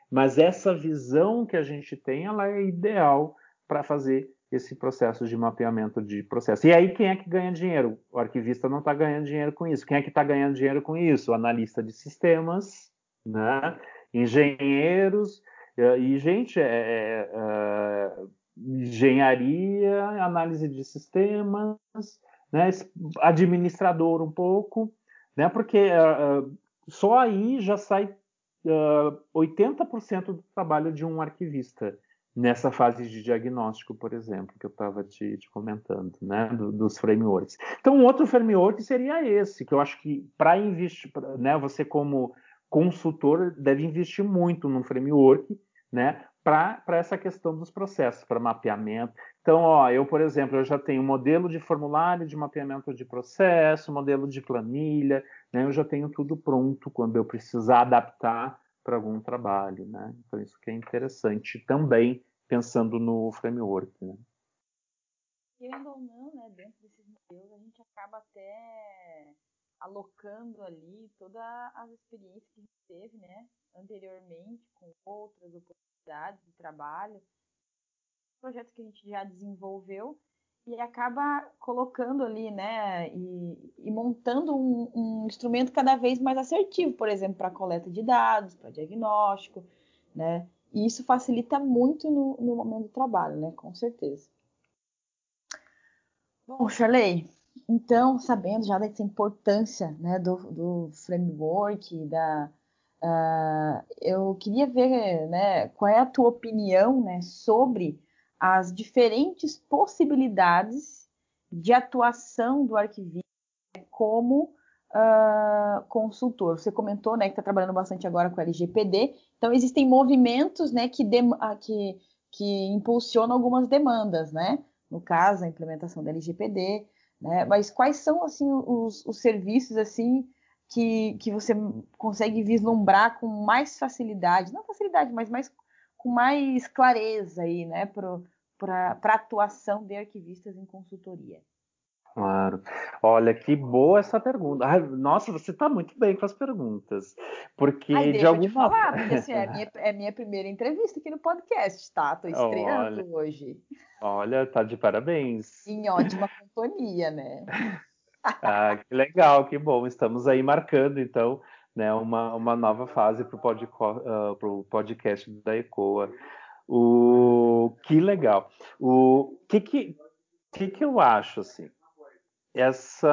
Mas essa visão que a gente tem, ela é ideal para fazer esse processo de mapeamento de processo. E aí, quem é que ganha dinheiro? O arquivista não está ganhando dinheiro com isso. Quem é que está ganhando dinheiro com isso? Analista de sistemas, né? engenheiros e gente, é, é, é, engenharia, análise de sistemas, né? administrador um pouco, né? porque uh, só aí já sai uh, 80% do trabalho de um arquivista nessa fase de diagnóstico, por exemplo, que eu estava te, te, comentando, né, do, dos frameworks. Então, um outro framework seria esse, que eu acho que para investir, né, você como consultor deve investir muito no framework, né, para essa questão dos processos, para mapeamento. Então, ó, eu, por exemplo, eu já tenho modelo de formulário de mapeamento de processo, modelo de planilha, né, eu já tenho tudo pronto quando eu precisar adaptar para algum trabalho, né? Então isso que é interessante também pensando no framework, né? Querendo ou não, né, dentro desses modelos a gente acaba até alocando ali todas as experiências que a gente teve, né, anteriormente com outras oportunidades de trabalho, projetos que a gente já desenvolveu e acaba colocando ali, né, e, e montando um, um, instrumento cada vez mais assertivo, por exemplo, para coleta de dados, para diagnóstico, né, e isso facilita muito no, no momento do trabalho, né, com certeza. Bom, Charley, então, sabendo já dessa importância né, do, do framework, da, uh, eu queria ver né, qual é a tua opinião né, sobre as diferentes possibilidades de atuação do arquivista como uh, consultor. Você comentou né, que está trabalhando bastante agora com a LGPD, então existem movimentos né, que, ah, que, que impulsionam algumas demandas, né? No caso, a implementação da LGPD, né? Mas quais são assim os, os serviços assim que, que você consegue vislumbrar com mais facilidade, não facilidade, mas mais com mais clareza aí, né, para a atuação de arquivistas em consultoria? Claro. Olha, que boa essa pergunta. Ai, nossa, você está muito bem com as perguntas. Porque Ai, de alguma falar, (laughs) porque assim, é, minha, é minha primeira entrevista aqui no podcast, tá? Estou estreando olha, hoje. Olha, tá de parabéns. Em ótima companhia, né? (laughs) ah, que legal, que bom. Estamos aí marcando, então, né, uma, uma nova fase para o pod, uh, podcast da ECOA. O que legal. O que que, que que eu acho assim? essa,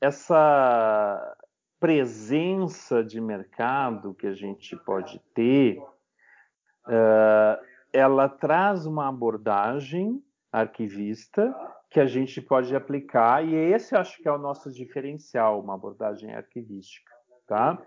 essa presença de mercado que a gente pode ter, uh, ela traz uma abordagem arquivista que a gente pode aplicar, e esse acho que é o nosso diferencial, uma abordagem arquivística. Tá?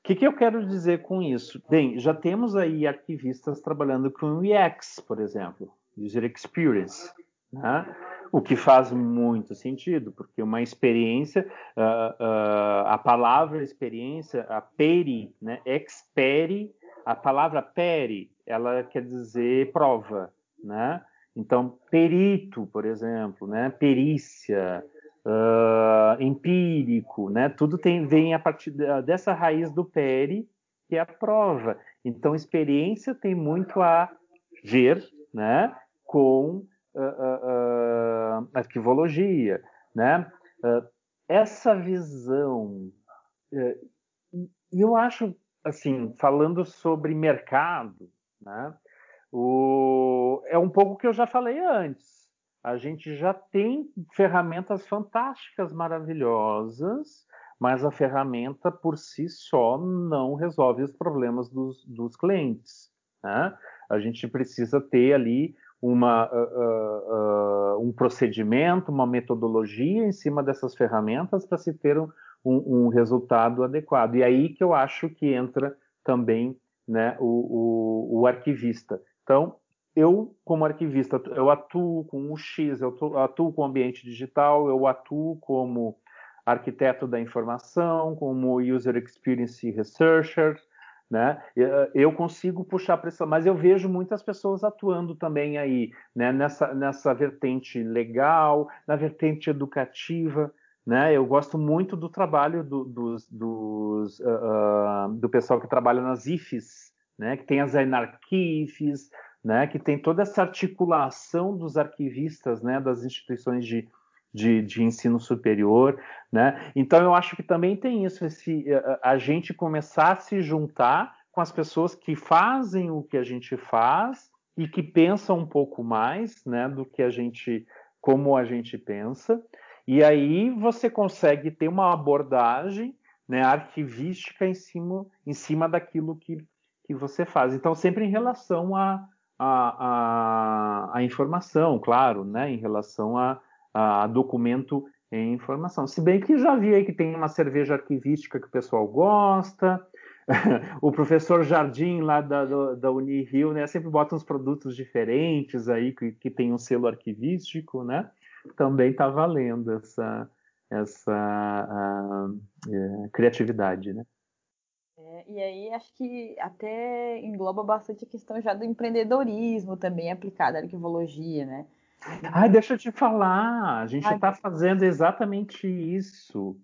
O que, que, eu quero dizer com isso? Bem, já temos aí arquivistas trabalhando com UX, por exemplo, User Experience. Né? O que faz muito sentido, porque uma experiência, uh, uh, a palavra experiência, a peri, né, experi, a palavra peri, ela quer dizer prova, né? Então, perito, por exemplo, né, perícia, uh, empírico, né? Tudo tem, vem a partir dessa raiz do PERI, que é a prova. Então, experiência tem muito a ver, né? Com uh, uh, arquivologia, né? essa visão, eu acho, assim, falando sobre mercado, né? O, é um pouco o que eu já falei antes a gente já tem ferramentas fantásticas, maravilhosas, mas a ferramenta por si só não resolve os problemas dos, dos clientes. Né? A gente precisa ter ali uma, uh, uh, um procedimento, uma metodologia em cima dessas ferramentas para se ter um, um, um, resultado adequado. E aí que eu acho que entra também né, o, o, o arquivista. Então, eu, como arquivista, eu atuo com o X, eu atuo com o ambiente digital, eu atuo como arquiteto da informação, como user experience researcher, né? Eu consigo puxar pressão, mas eu vejo muitas pessoas atuando também aí, né? Nessa, nessa vertente legal, na vertente educativa, né? Eu gosto muito do trabalho do, dos, dos uh, uh, do pessoal que trabalha nas IFES, né? Que tem as anarquifes, né, que tem toda essa articulação dos arquivistas né, das instituições de, de, de, ensino superior. Né? Então, eu acho que também tem isso, esse, a, a gente começar a se juntar com as pessoas que fazem o que a gente faz e que pensam um pouco mais né, do que a gente, como a gente pensa. E aí você consegue ter uma abordagem né, arquivística em cima, em cima daquilo que, que você faz. Então, sempre em relação a, a, a, a informação, claro, né, em relação a, a documento em informação. Se bem que já vi aí que tem uma cerveja arquivística que o pessoal gosta, (laughs) o professor Jardim lá da, da Unirio, né, sempre bota uns produtos diferentes aí que, que tem um selo arquivístico, né? Também está valendo essa, essa a, a, é, criatividade, né? E aí acho que até engloba bastante a questão já do empreendedorismo também aplicado à arquivologia, né? Ai, deixa eu te falar, a gente está fazendo exatamente isso.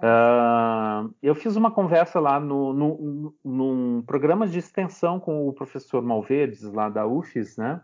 Uh, eu fiz uma conversa lá no, no, num programa de extensão com o professor Malverdes, lá da UFES, né?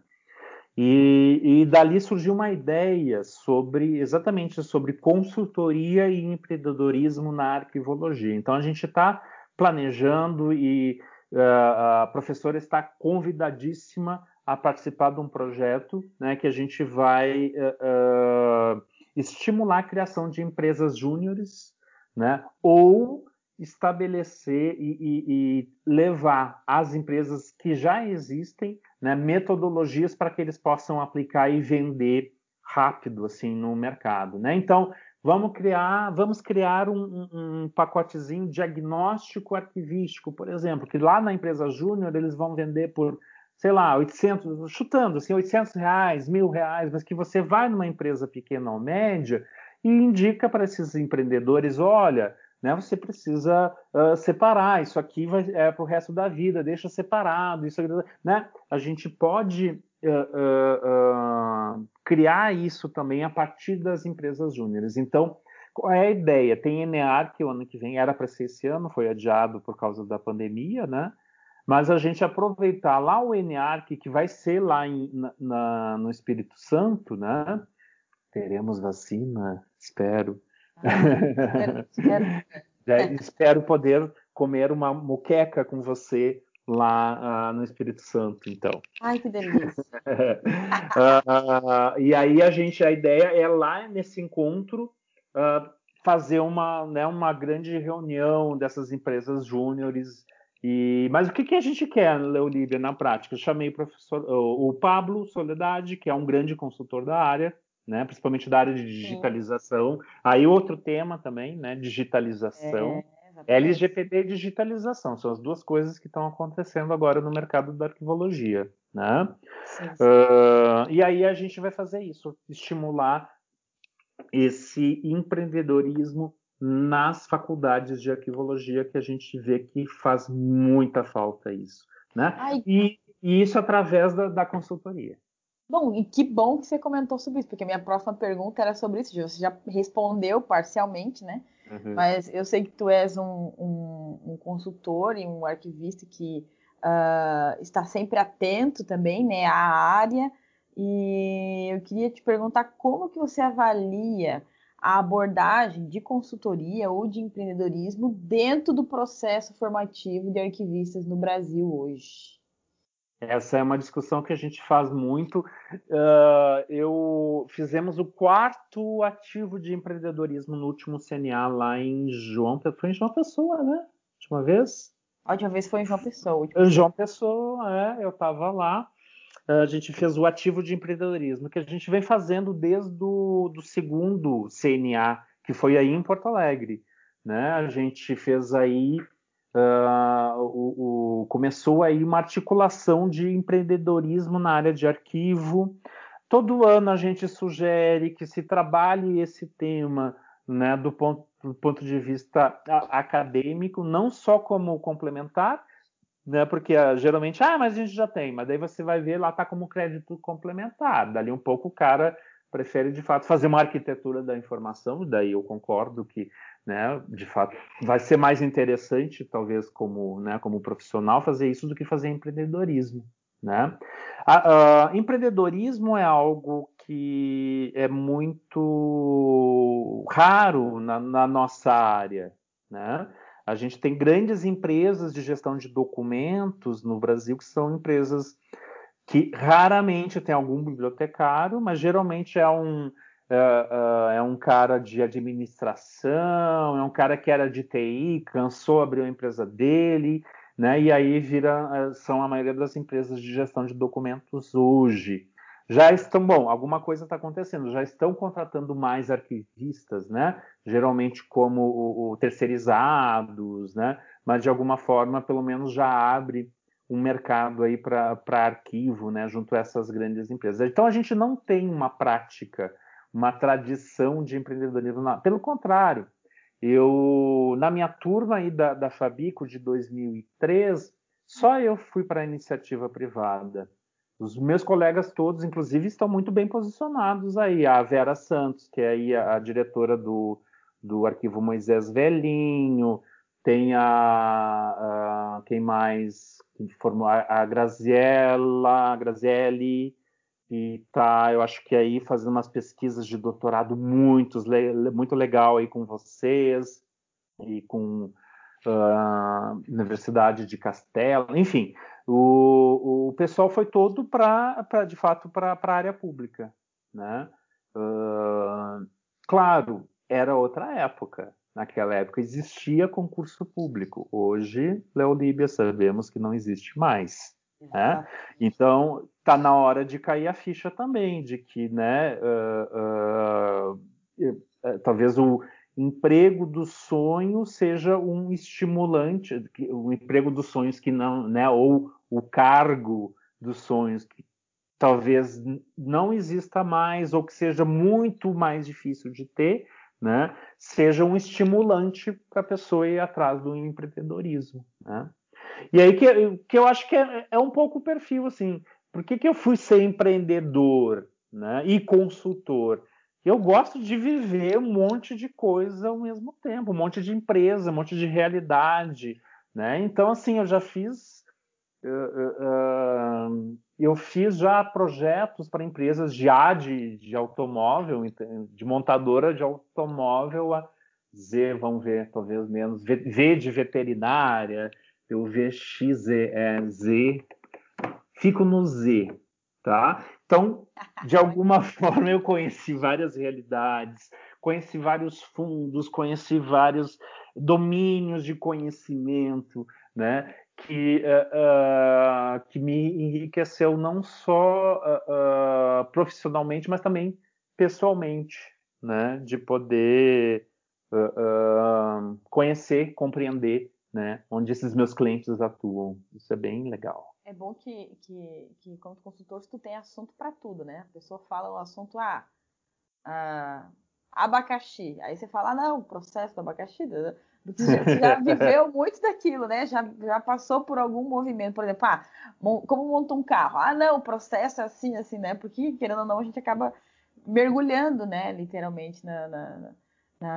E, e, dali surgiu uma ideia sobre exatamente sobre consultoria e empreendedorismo na arquivologia. Então a gente está planejando e uh, a professora está convidadíssima a participar de um projeto né, que a gente vai uh, uh, estimular a criação de empresas júniores né, ou estabelecer e, e, e, levar às empresas que já existem né, metodologias para que eles possam aplicar e vender rápido assim no mercado. Né? Então, Vamos criar, vamos criar um, um, pacotezinho diagnóstico arquivístico, por exemplo, que lá na empresa júnior eles vão vender por, sei lá, 800, chutando assim, 800 reais, mil reais, mas que você vai numa empresa pequena ou média e indica para esses empreendedores, olha, né, você precisa uh, separar, isso aqui vai, é para o resto da vida, deixa separado, isso, né? A gente pode uh, uh, criar isso também a partir das empresas júniores. Então, qual é a ideia? Tem Enear, que o ano que vem era para ser esse ano, foi adiado por causa da pandemia, né? Mas a gente aproveitar lá o Enear, que vai ser lá em, na, no Espírito Santo, né? Teremos vacina, espero. Ah, espero, espero. (laughs) espero poder comer uma moqueca com você lá uh, no Espírito Santo, então. Ai, que delícia! uh, (laughs) e aí a gente, a ideia é lá nesse encontro uh, fazer uma, né, uma grande reunião dessas empresas júniores. E, mas o que, que a gente quer, Leolívia, na prática? Eu chamei o professor, o Pablo Soledade, que é um grande consultor da área, né, principalmente da área de digitalização. Sim. Aí outro tema também, né, digitalização. É LGPD e digitalização são as duas coisas que estão acontecendo agora no mercado da arquivologia, né? Sim, sim. Uh, e aí a gente vai fazer isso, estimular esse empreendedorismo nas faculdades de arquivologia que a gente vê que faz muita falta isso, né? E, e, isso através da, da consultoria. Bom, e que bom que você comentou sobre isso, porque a minha próxima pergunta era sobre isso. Você já respondeu parcialmente, né? Uhum. Mas eu sei que tu és um, um, um consultor e um arquivista que uh, está sempre atento também, né, à área. E eu queria te perguntar como que você avalia a abordagem de consultoria ou de empreendedorismo dentro do processo formativo de arquivistas no Brasil hoje. Essa é uma discussão que a gente faz muito. Uh, eu fizemos o quarto ativo de empreendedorismo no último CNA lá em João Pessoa. Foi em João Pessoa, né? Última vez? A última vez foi em João Pessoa. Em João Pessoa, é, eu estava lá. A gente fez o ativo de empreendedorismo, que a gente vem fazendo desde o do segundo CNA, que foi aí em Porto Alegre. Né? A gente fez aí Uh, o, o, começou aí uma articulação de empreendedorismo na área de arquivo. Todo ano a gente sugere que se trabalhe esse tema né, do, ponto, do ponto de vista acadêmico, não só como complementar, né, porque uh, geralmente, ah, mas a gente já tem, mas daí você vai ver lá está como crédito complementar. Dali um pouco o cara prefere de fato fazer uma arquitetura da informação, daí eu concordo que né? De fato, vai ser mais interessante, talvez, como, né, como profissional, fazer isso do que fazer empreendedorismo. Né? A, a, empreendedorismo é algo que é muito raro na, na nossa área. Né? A gente tem grandes empresas de gestão de documentos no Brasil que são empresas que raramente tem algum bibliotecário, mas geralmente é um, é, é, um cara de administração, é um cara que era de TI, cansou, abriu a empresa dele, né? E aí vira, é, são a maioria das empresas de gestão de documentos hoje. Já estão, bom, alguma coisa está acontecendo, já estão contratando mais arquivistas, né? Geralmente como o, o terceirizados, né? Mas de alguma forma, pelo menos já abre um mercado aí para arquivo, né? Junto a essas grandes empresas. Então a gente não tem uma prática uma tradição de empreendedorismo. Não. Pelo contrário, eu na minha turma aí da, da Fabico de 2003, só eu fui para a iniciativa privada. Os meus colegas todos, inclusive, estão muito bem posicionados aí. A Vera Santos, que é aí a, a diretora do, do Arquivo Moisés Velhinho, tem a, a quem mais formou a, a Graziella, a e tá, eu acho que aí fazendo umas pesquisas de doutorado muito, muito legal aí com vocês e com a uh, Universidade de Castelo, enfim, o, o pessoal foi todo para, de fato, para a área pública, né? Uh, claro, era outra época. Naquela época existia concurso público. Hoje, Leolíbia, sabemos que não existe mais. Né? Então, está na hora de cair a ficha também, de que né, uh, uh, talvez o emprego dos sonhos seja um estimulante, o emprego dos sonhos que não, né, ou o cargo dos sonhos que talvez não exista mais ou que seja muito mais difícil de ter, né, seja um estimulante para a pessoa ir atrás do empreendedorismo. Né? E aí que, que eu acho que é, é um pouco o perfil, assim, por que, que eu fui ser empreendedor né, e consultor? Eu gosto de viver um monte de coisa ao mesmo tempo, um monte de empresa, um monte de realidade, né? Então, assim, eu já fiz, uh, uh, eu fiz já projetos para empresas de A de, de automóvel, de montadora de automóvel a Z, vamos ver, talvez menos, V de veterinária, eu VX, é, Z, fico no Z, tá? Então, (laughs) de alguma (laughs) forma, eu conheci várias realidades, conheci vários fundos, conheci vários domínios de conhecimento, né? Que, uh, uh, que me enriqueceu não só uh, profissionalmente, mas também pessoalmente, né? De poder conhecer, compreender né, onde esses meus clientes atuam. Isso é bem legal. É bom que, que, que como consultor, tu tem assunto para tudo, né? A pessoa fala o assunto, ah, ah, abacaxi. Aí você fala, ah, não, processo do abacaxi. Você já (laughs) viveu muito daquilo, né? Já, já passou por algum movimento, por exemplo, ah, como monta um carro? Ah, não, o processo é assim, assim, né? Porque, querendo ou não, a gente acaba mergulhando, né, literalmente, na, na, na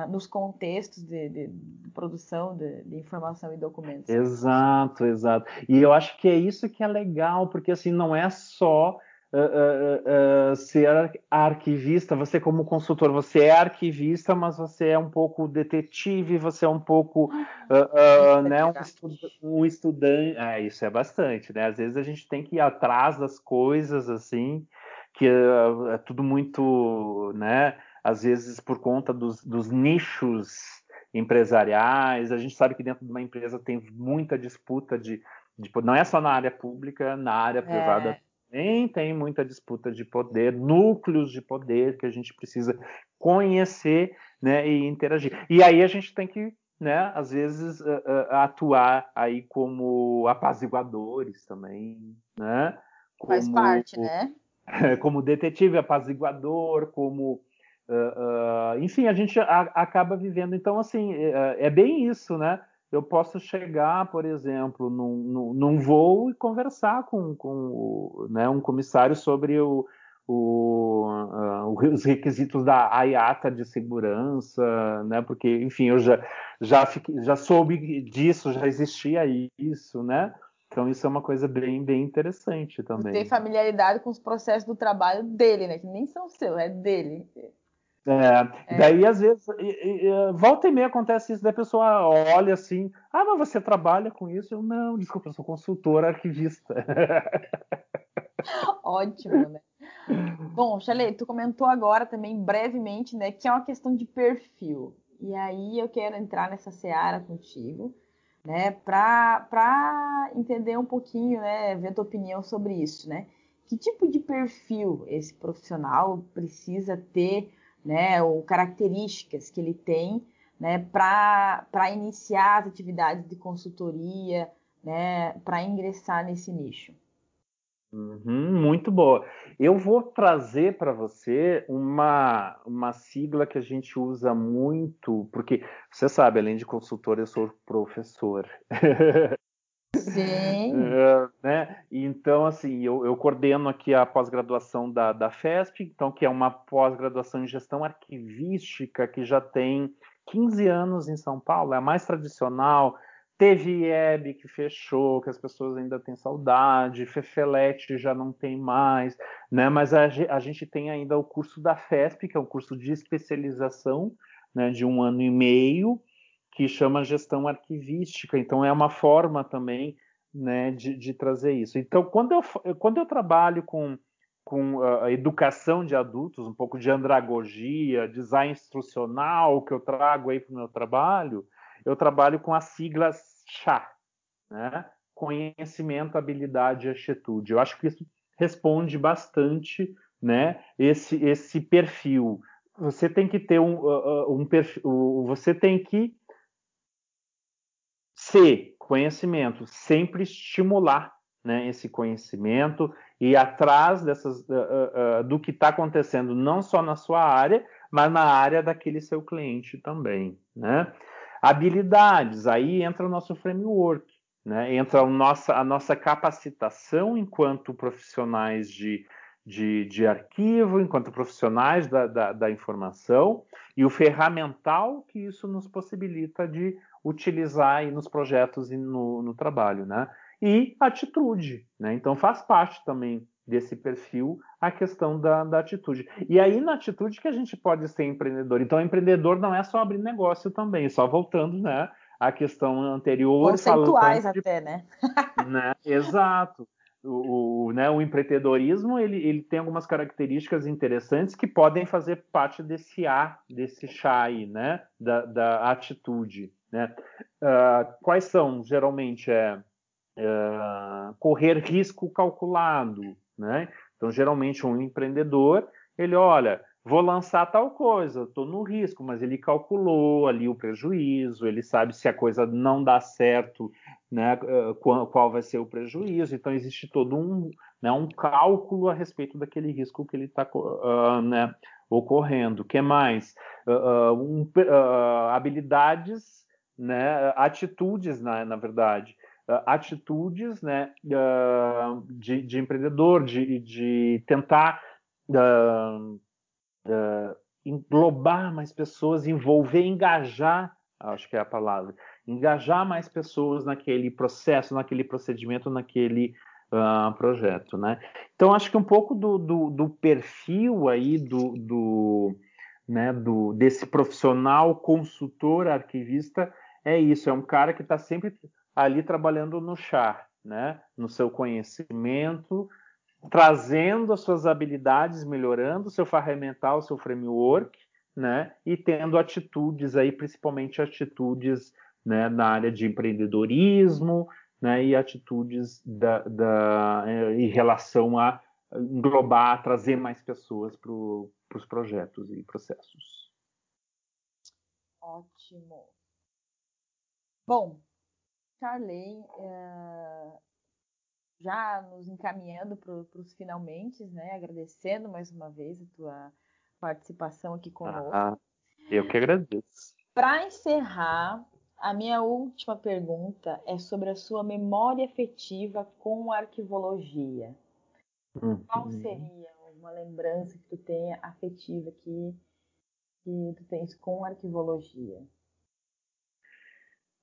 nos contextos de, de, de produção de, de, informação e documentos. Exato, exato. E eu acho que é isso que é legal, porque assim, não é só uh, uh, ser arquivista, você como consultor, você é arquivista, mas você é um pouco detetive, você é um pouco né, um, estuda um, estudante. É, isso é bastante, né? Às vezes a gente tem que ir atrás das coisas assim, que é tudo muito, né? Às vezes por conta dos, dos nichos empresariais, a gente sabe que dentro de uma empresa tem muita disputa de, de não é só na área pública, na área privada é também tem muita disputa de poder, núcleos de poder que a gente precisa conhecer né, e interagir. E aí a gente tem que, né, às vezes, uh, uh, atuar aí como apaziguadores também, né? Como, Faz parte, né? (laughs) Como detetive apaziguador, como Uh, uh, enfim, a gente a, acaba vivendo. Então, assim, é, é, bem isso, né? eu posso chegar, por exemplo, num, num, num voo e conversar com, com né, um comissário sobre o, o, uh, os requisitos da IATA de segurança, né? Porque, enfim, eu já, já, fiquei, já soube disso, já existia isso, né? Então isso é uma coisa bem, bem interessante também. Ter familiaridade com os processos do trabalho dele, né? Que nem são seus, é dele. É, é. Daí, às vezes, e, e, volta e meia acontece isso, daí a pessoa olha assim, ah, mas você trabalha com isso? Eu, não, desculpa, eu sou consultora arquivista. (laughs) Ótimo, né? Bom, Chale, tu comentou agora também brevemente, né, que é uma questão de perfil. E aí eu quero entrar nessa seara contigo, né, para entender um pouquinho, né, ver tua opinião sobre isso, né? Que tipo de perfil esse profissional precisa ter né, ou características que ele tem né, para iniciar as atividades de consultoria, né, para ingressar nesse nicho. Uhum, muito boa. Eu vou trazer para você uma, uma sigla que a gente usa muito, porque você sabe, além de consultor, eu sou professor. (laughs) Sim. Uh, (laughs) né? Então, assim, eu, eu coordeno aqui a pós-graduação da, da FESP, então, que é uma pós-graduação em gestão arquivística que já tem 15 anos em São Paulo, é a mais tradicional. Teve IEB que fechou, que as pessoas ainda têm saudade, Fefelete já não tem mais, né? Mas a, a gente tem ainda o curso da FESP, que é um curso de especialização, né, de um ano e meio, que chama gestão arquivística. Então, é uma forma também né, de, de trazer isso. Então, quando eu, quando eu trabalho com, com a educação de adultos, um pouco de andragogia, design instrucional que eu trago aí para o meu trabalho, eu trabalho com as siglas CHA, né? conhecimento, habilidade e atitude. Eu acho que isso responde bastante né, esse, esse perfil. Você tem que ter um, um perfil, você tem que C, conhecimento, sempre estimular né, esse conhecimento e atrás dessas, uh, uh, do que está acontecendo, não só na sua área, mas na área daquele seu cliente também. Né? Habilidades, aí entra o nosso framework, né? entra a nossa, a nossa capacitação enquanto profissionais de, de, de arquivo, enquanto profissionais da, da, da informação, e o ferramental que isso nos possibilita de utilizar aí nos projetos e no, no trabalho, né? E atitude, né? Então faz parte também desse perfil a questão da, da, atitude. E aí na atitude que a gente pode ser empreendedor. Então empreendedor não é só abrir negócio também, só voltando, né? A questão anterior. Conceituais até, de, né? (laughs) né? Exato. O, o, né, o empreendedorismo ele, ele tem algumas características interessantes que podem fazer parte desse A, desse chá aí, né? Da, da atitude. Né? Uh, quais são? Geralmente é, é, correr risco calculado. Né? Então, geralmente, um empreendedor, ele olha, vou lançar tal coisa, estou no risco, mas ele calculou ali o prejuízo, ele sabe se a coisa não dá certo, né, qual, qual vai ser o prejuízo. Então, existe todo um, né, um cálculo a respeito daquele risco que ele está uh, né, ocorrendo. O que mais? Uh, um, uh, habilidades, né, atitudes, na, na verdade. Uh, atitudes né, de, de, empreendedor, de, de tentar englobar mais pessoas, envolver, engajar, acho que é a palavra, engajar mais pessoas naquele processo, naquele procedimento, naquele uh, projeto, né? Então acho que um pouco do, do, do perfil aí do, do, né, do desse profissional consultor arquivista é isso, é um cara que está sempre ali trabalhando no char, né? No seu conhecimento, trazendo as suas habilidades, melhorando o seu ferramental, o seu framework, né? E tendo atitudes aí, principalmente atitudes né, na área de empreendedorismo, né? E atitudes da, da, eh, em relação a englobar, trazer mais pessoas para os projetos e processos. Ótimo. Bom, Charley, é, já nos encaminhando para os finalmente, né? Agradecendo mais uma vez a tua participação aqui conosco. Ah, eu que agradeço. Para encerrar, a minha última pergunta é sobre a sua memória afetiva com arquivologia. Uhum. Qual seria uma lembrança que tu tenha afetiva que, que tu tens com arquivologia?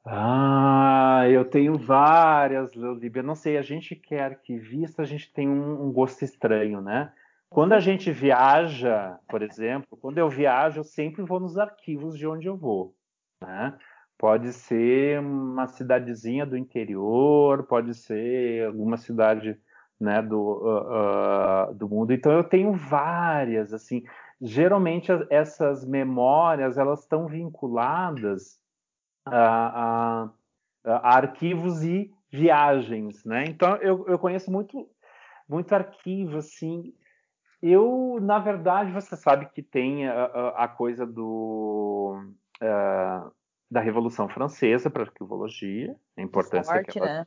Ah, eu tenho várias, Líbia. Não sei, a gente que é arquivista, a gente tem um, um, gosto estranho, né? Quando a gente viaja, por exemplo, quando eu viajo, eu sempre vou nos arquivos de onde eu vou, né? Pode ser uma cidadezinha do interior, pode ser alguma cidade né, do, uh, uh, do mundo. Então eu tenho várias, assim. Geralmente essas memórias elas estão vinculadas a, a, a arquivos e viagens, né? Então eu, eu conheço muito muito arquivo, assim. Eu, na verdade, você sabe que tem a, a, coisa do uh, da Revolução Francesa para arquivologia, a importância forte, né?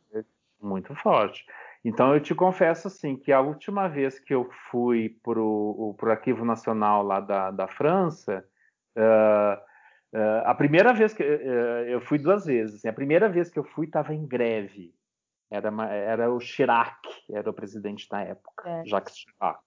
muito forte. Então eu te confesso assim que a última vez que eu fui para o Arquivo Nacional lá da, da França, uh, Uh, a primeira vez que uh, eu fui duas vezes. Assim, a primeira vez que eu fui estava em greve. Era, uma, era o Chirac, era o presidente na época, é. Jacques Chirac.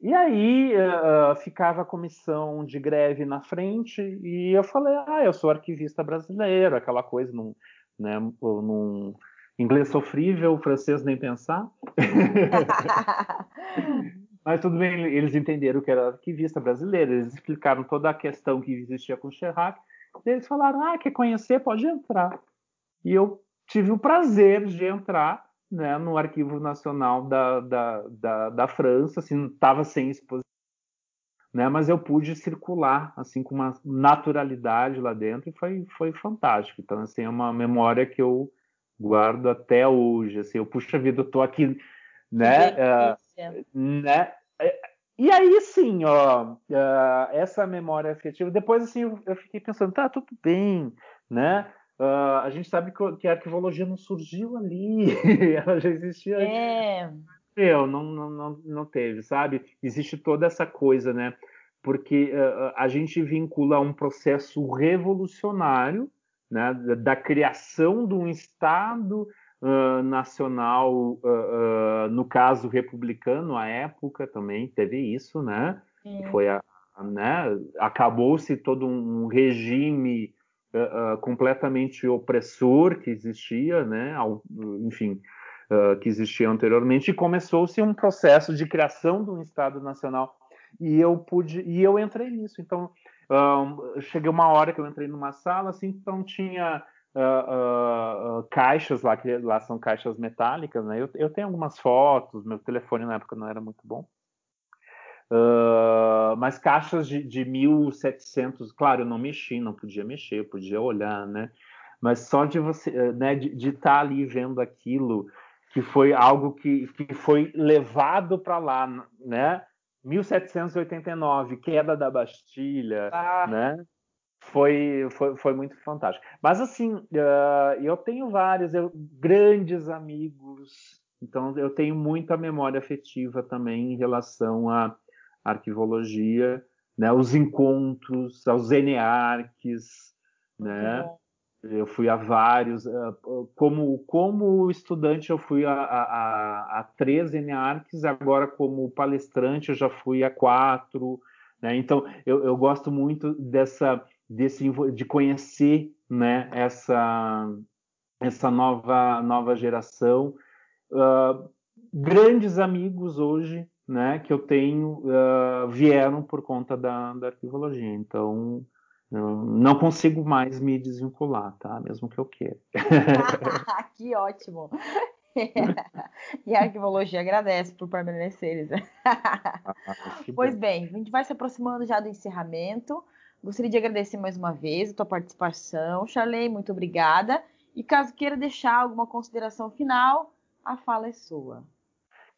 E aí uh, ficava a comissão de greve na frente e eu falei, ah, eu sou arquivista brasileiro, aquela coisa num, né, num inglês sofrível, francês nem pensar. (laughs) (laughs) (laughs) Mas tudo bem, eles entenderam que era arquivista brasileiro, eles explicaram toda a questão que existia com o Chirac, e eles falaram, ah, quer conhecer? Pode entrar. E eu tive o prazer de entrar né, no Arquivo Nacional da, da, da, da França, assim, estava sem exposição, né, mas eu pude circular assim com uma naturalidade lá dentro e foi, foi fantástico. Então, assim, é uma memória que eu guardo até hoje. Assim, eu, puxa vida, eu estou aqui né? Né? E aí sim, ó, uh, essa memória afetiva. Depois assim, eu, fiquei pensando, tá, tudo bem, né? Uh, a gente sabe que, a arquivologia não surgiu ali, (laughs) ela já existia. É. Eu não, não, não, não teve, sabe? Existe toda essa coisa, né? Porque uh, a gente vincula um processo revolucionário, né? Da, da criação de um Estado uh, nacional, uh, no caso republicano, à época também teve isso, né? Foi a, né? Acabou-se todo um regime completamente opressor que existia, né? enfim, que existia anteriormente, e começou-se um processo de criação de um Estado Nacional. E eu pude, e eu entrei nisso. Então, cheguei uma hora que eu entrei numa sala, assim, então tinha uh, uh, caixas lá, que lá são caixas metálicas, né? Eu, eu tenho algumas fotos, meu telefone na época não era muito bom. Uh, mas caixas de, de 1700, claro, eu não mexi, não podia mexer, eu podia olhar, né? Mas só de você, né, de estar tá ali vendo aquilo, que foi algo que, que foi levado para lá, né? 1789, queda da Bastilha, ah. né? Foi, foi, foi muito fantástico. Mas assim, uh, eu tenho vários, eu, grandes amigos, então eu tenho muita memória afetiva também em relação à arquivologia. né, os encontros, aos ENEARCs, né? Eu fui a vários, eh, como, como estudante eu fui a, a, a três ENEARCs, agora como palestrante eu já fui a quatro, né? Então eu, eu gosto muito dessa, desse, de conhecer né, essa, essa nova, nova geração. Uh, grandes amigos hoje né, que eu tenho uh, vieram por conta da, da arquivologia. Então, não consigo mais me desvincular, tá? Mesmo que eu queira. (laughs) que ótimo! (laughs) e a arquivologia agradece por permanecer. ah, pois bem, a gente vai se aproximando já do encerramento. Gostaria de agradecer mais uma vez a tua participação. Charley, muito obrigada. E caso queira deixar alguma consideração final, a fala é sua.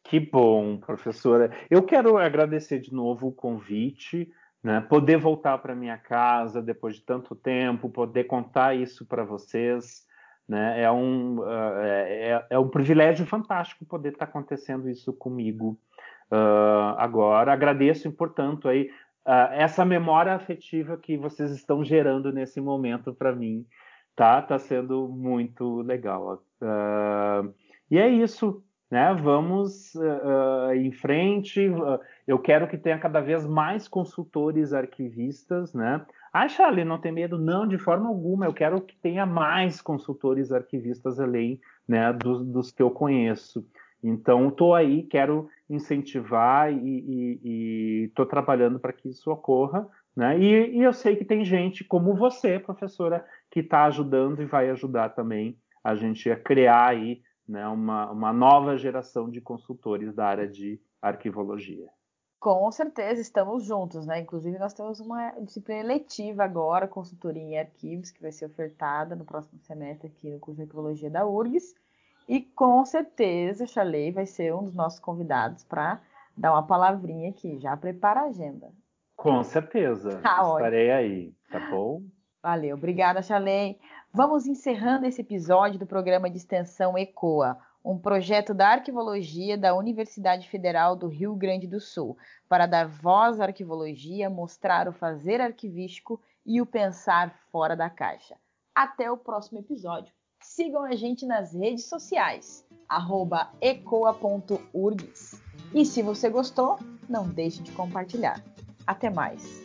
Que bom, professora. Eu quero agradecer de novo o convite, né? poder voltar para minha casa depois de tanto tempo, poder contar isso para vocês. Né? É, um, uh, é, é, um privilégio fantástico poder estar tá acontecendo isso comigo uh, agora. Agradeço, portanto, aí, uh, essa memória afetiva que vocês estão gerando nesse momento para mim. Tá? Tá sendo muito legal. e é isso né? Vamos uh, em frente. Uh, eu quero que tenha cada vez mais consultores arquivistas, né? Ah, Charlie, não tem medo? Não, de forma alguma. Eu quero que tenha mais consultores arquivistas além né, dos, dos que eu conheço. Então, estou aí, quero incentivar e estou trabalhando para que isso ocorra. Né? E, e eu sei que tem gente como você, professora, que está ajudando e vai ajudar também a gente a criar aí né, uma, uma nova geração de consultores da área de arquivologia. Com certeza, estamos juntos, né? Inclusive, nós temos uma disciplina eletiva agora, consultoria em arquivos, que vai ser ofertada no próximo semestre aqui no curso de arquivologia da URGS. E com certeza, Charley vai ser um dos nossos convidados para dar uma palavrinha aqui. Já prepara a agenda. Com certeza. (laughs) Ah, Estarei aí, tá bom? Valeu. Obrigada, Charley. Vamos encerrando esse episódio do programa de extensão ECOA, um projeto da arquivologia da Universidade Federal do Rio Grande do Sul, para dar voz à arquivologia, mostrar o fazer arquivístico e o pensar fora da caixa. Até o próximo episódio. Sigam a gente nas redes sociais, ecoa.urgs. E se você gostou, não deixe de compartilhar. Até mais!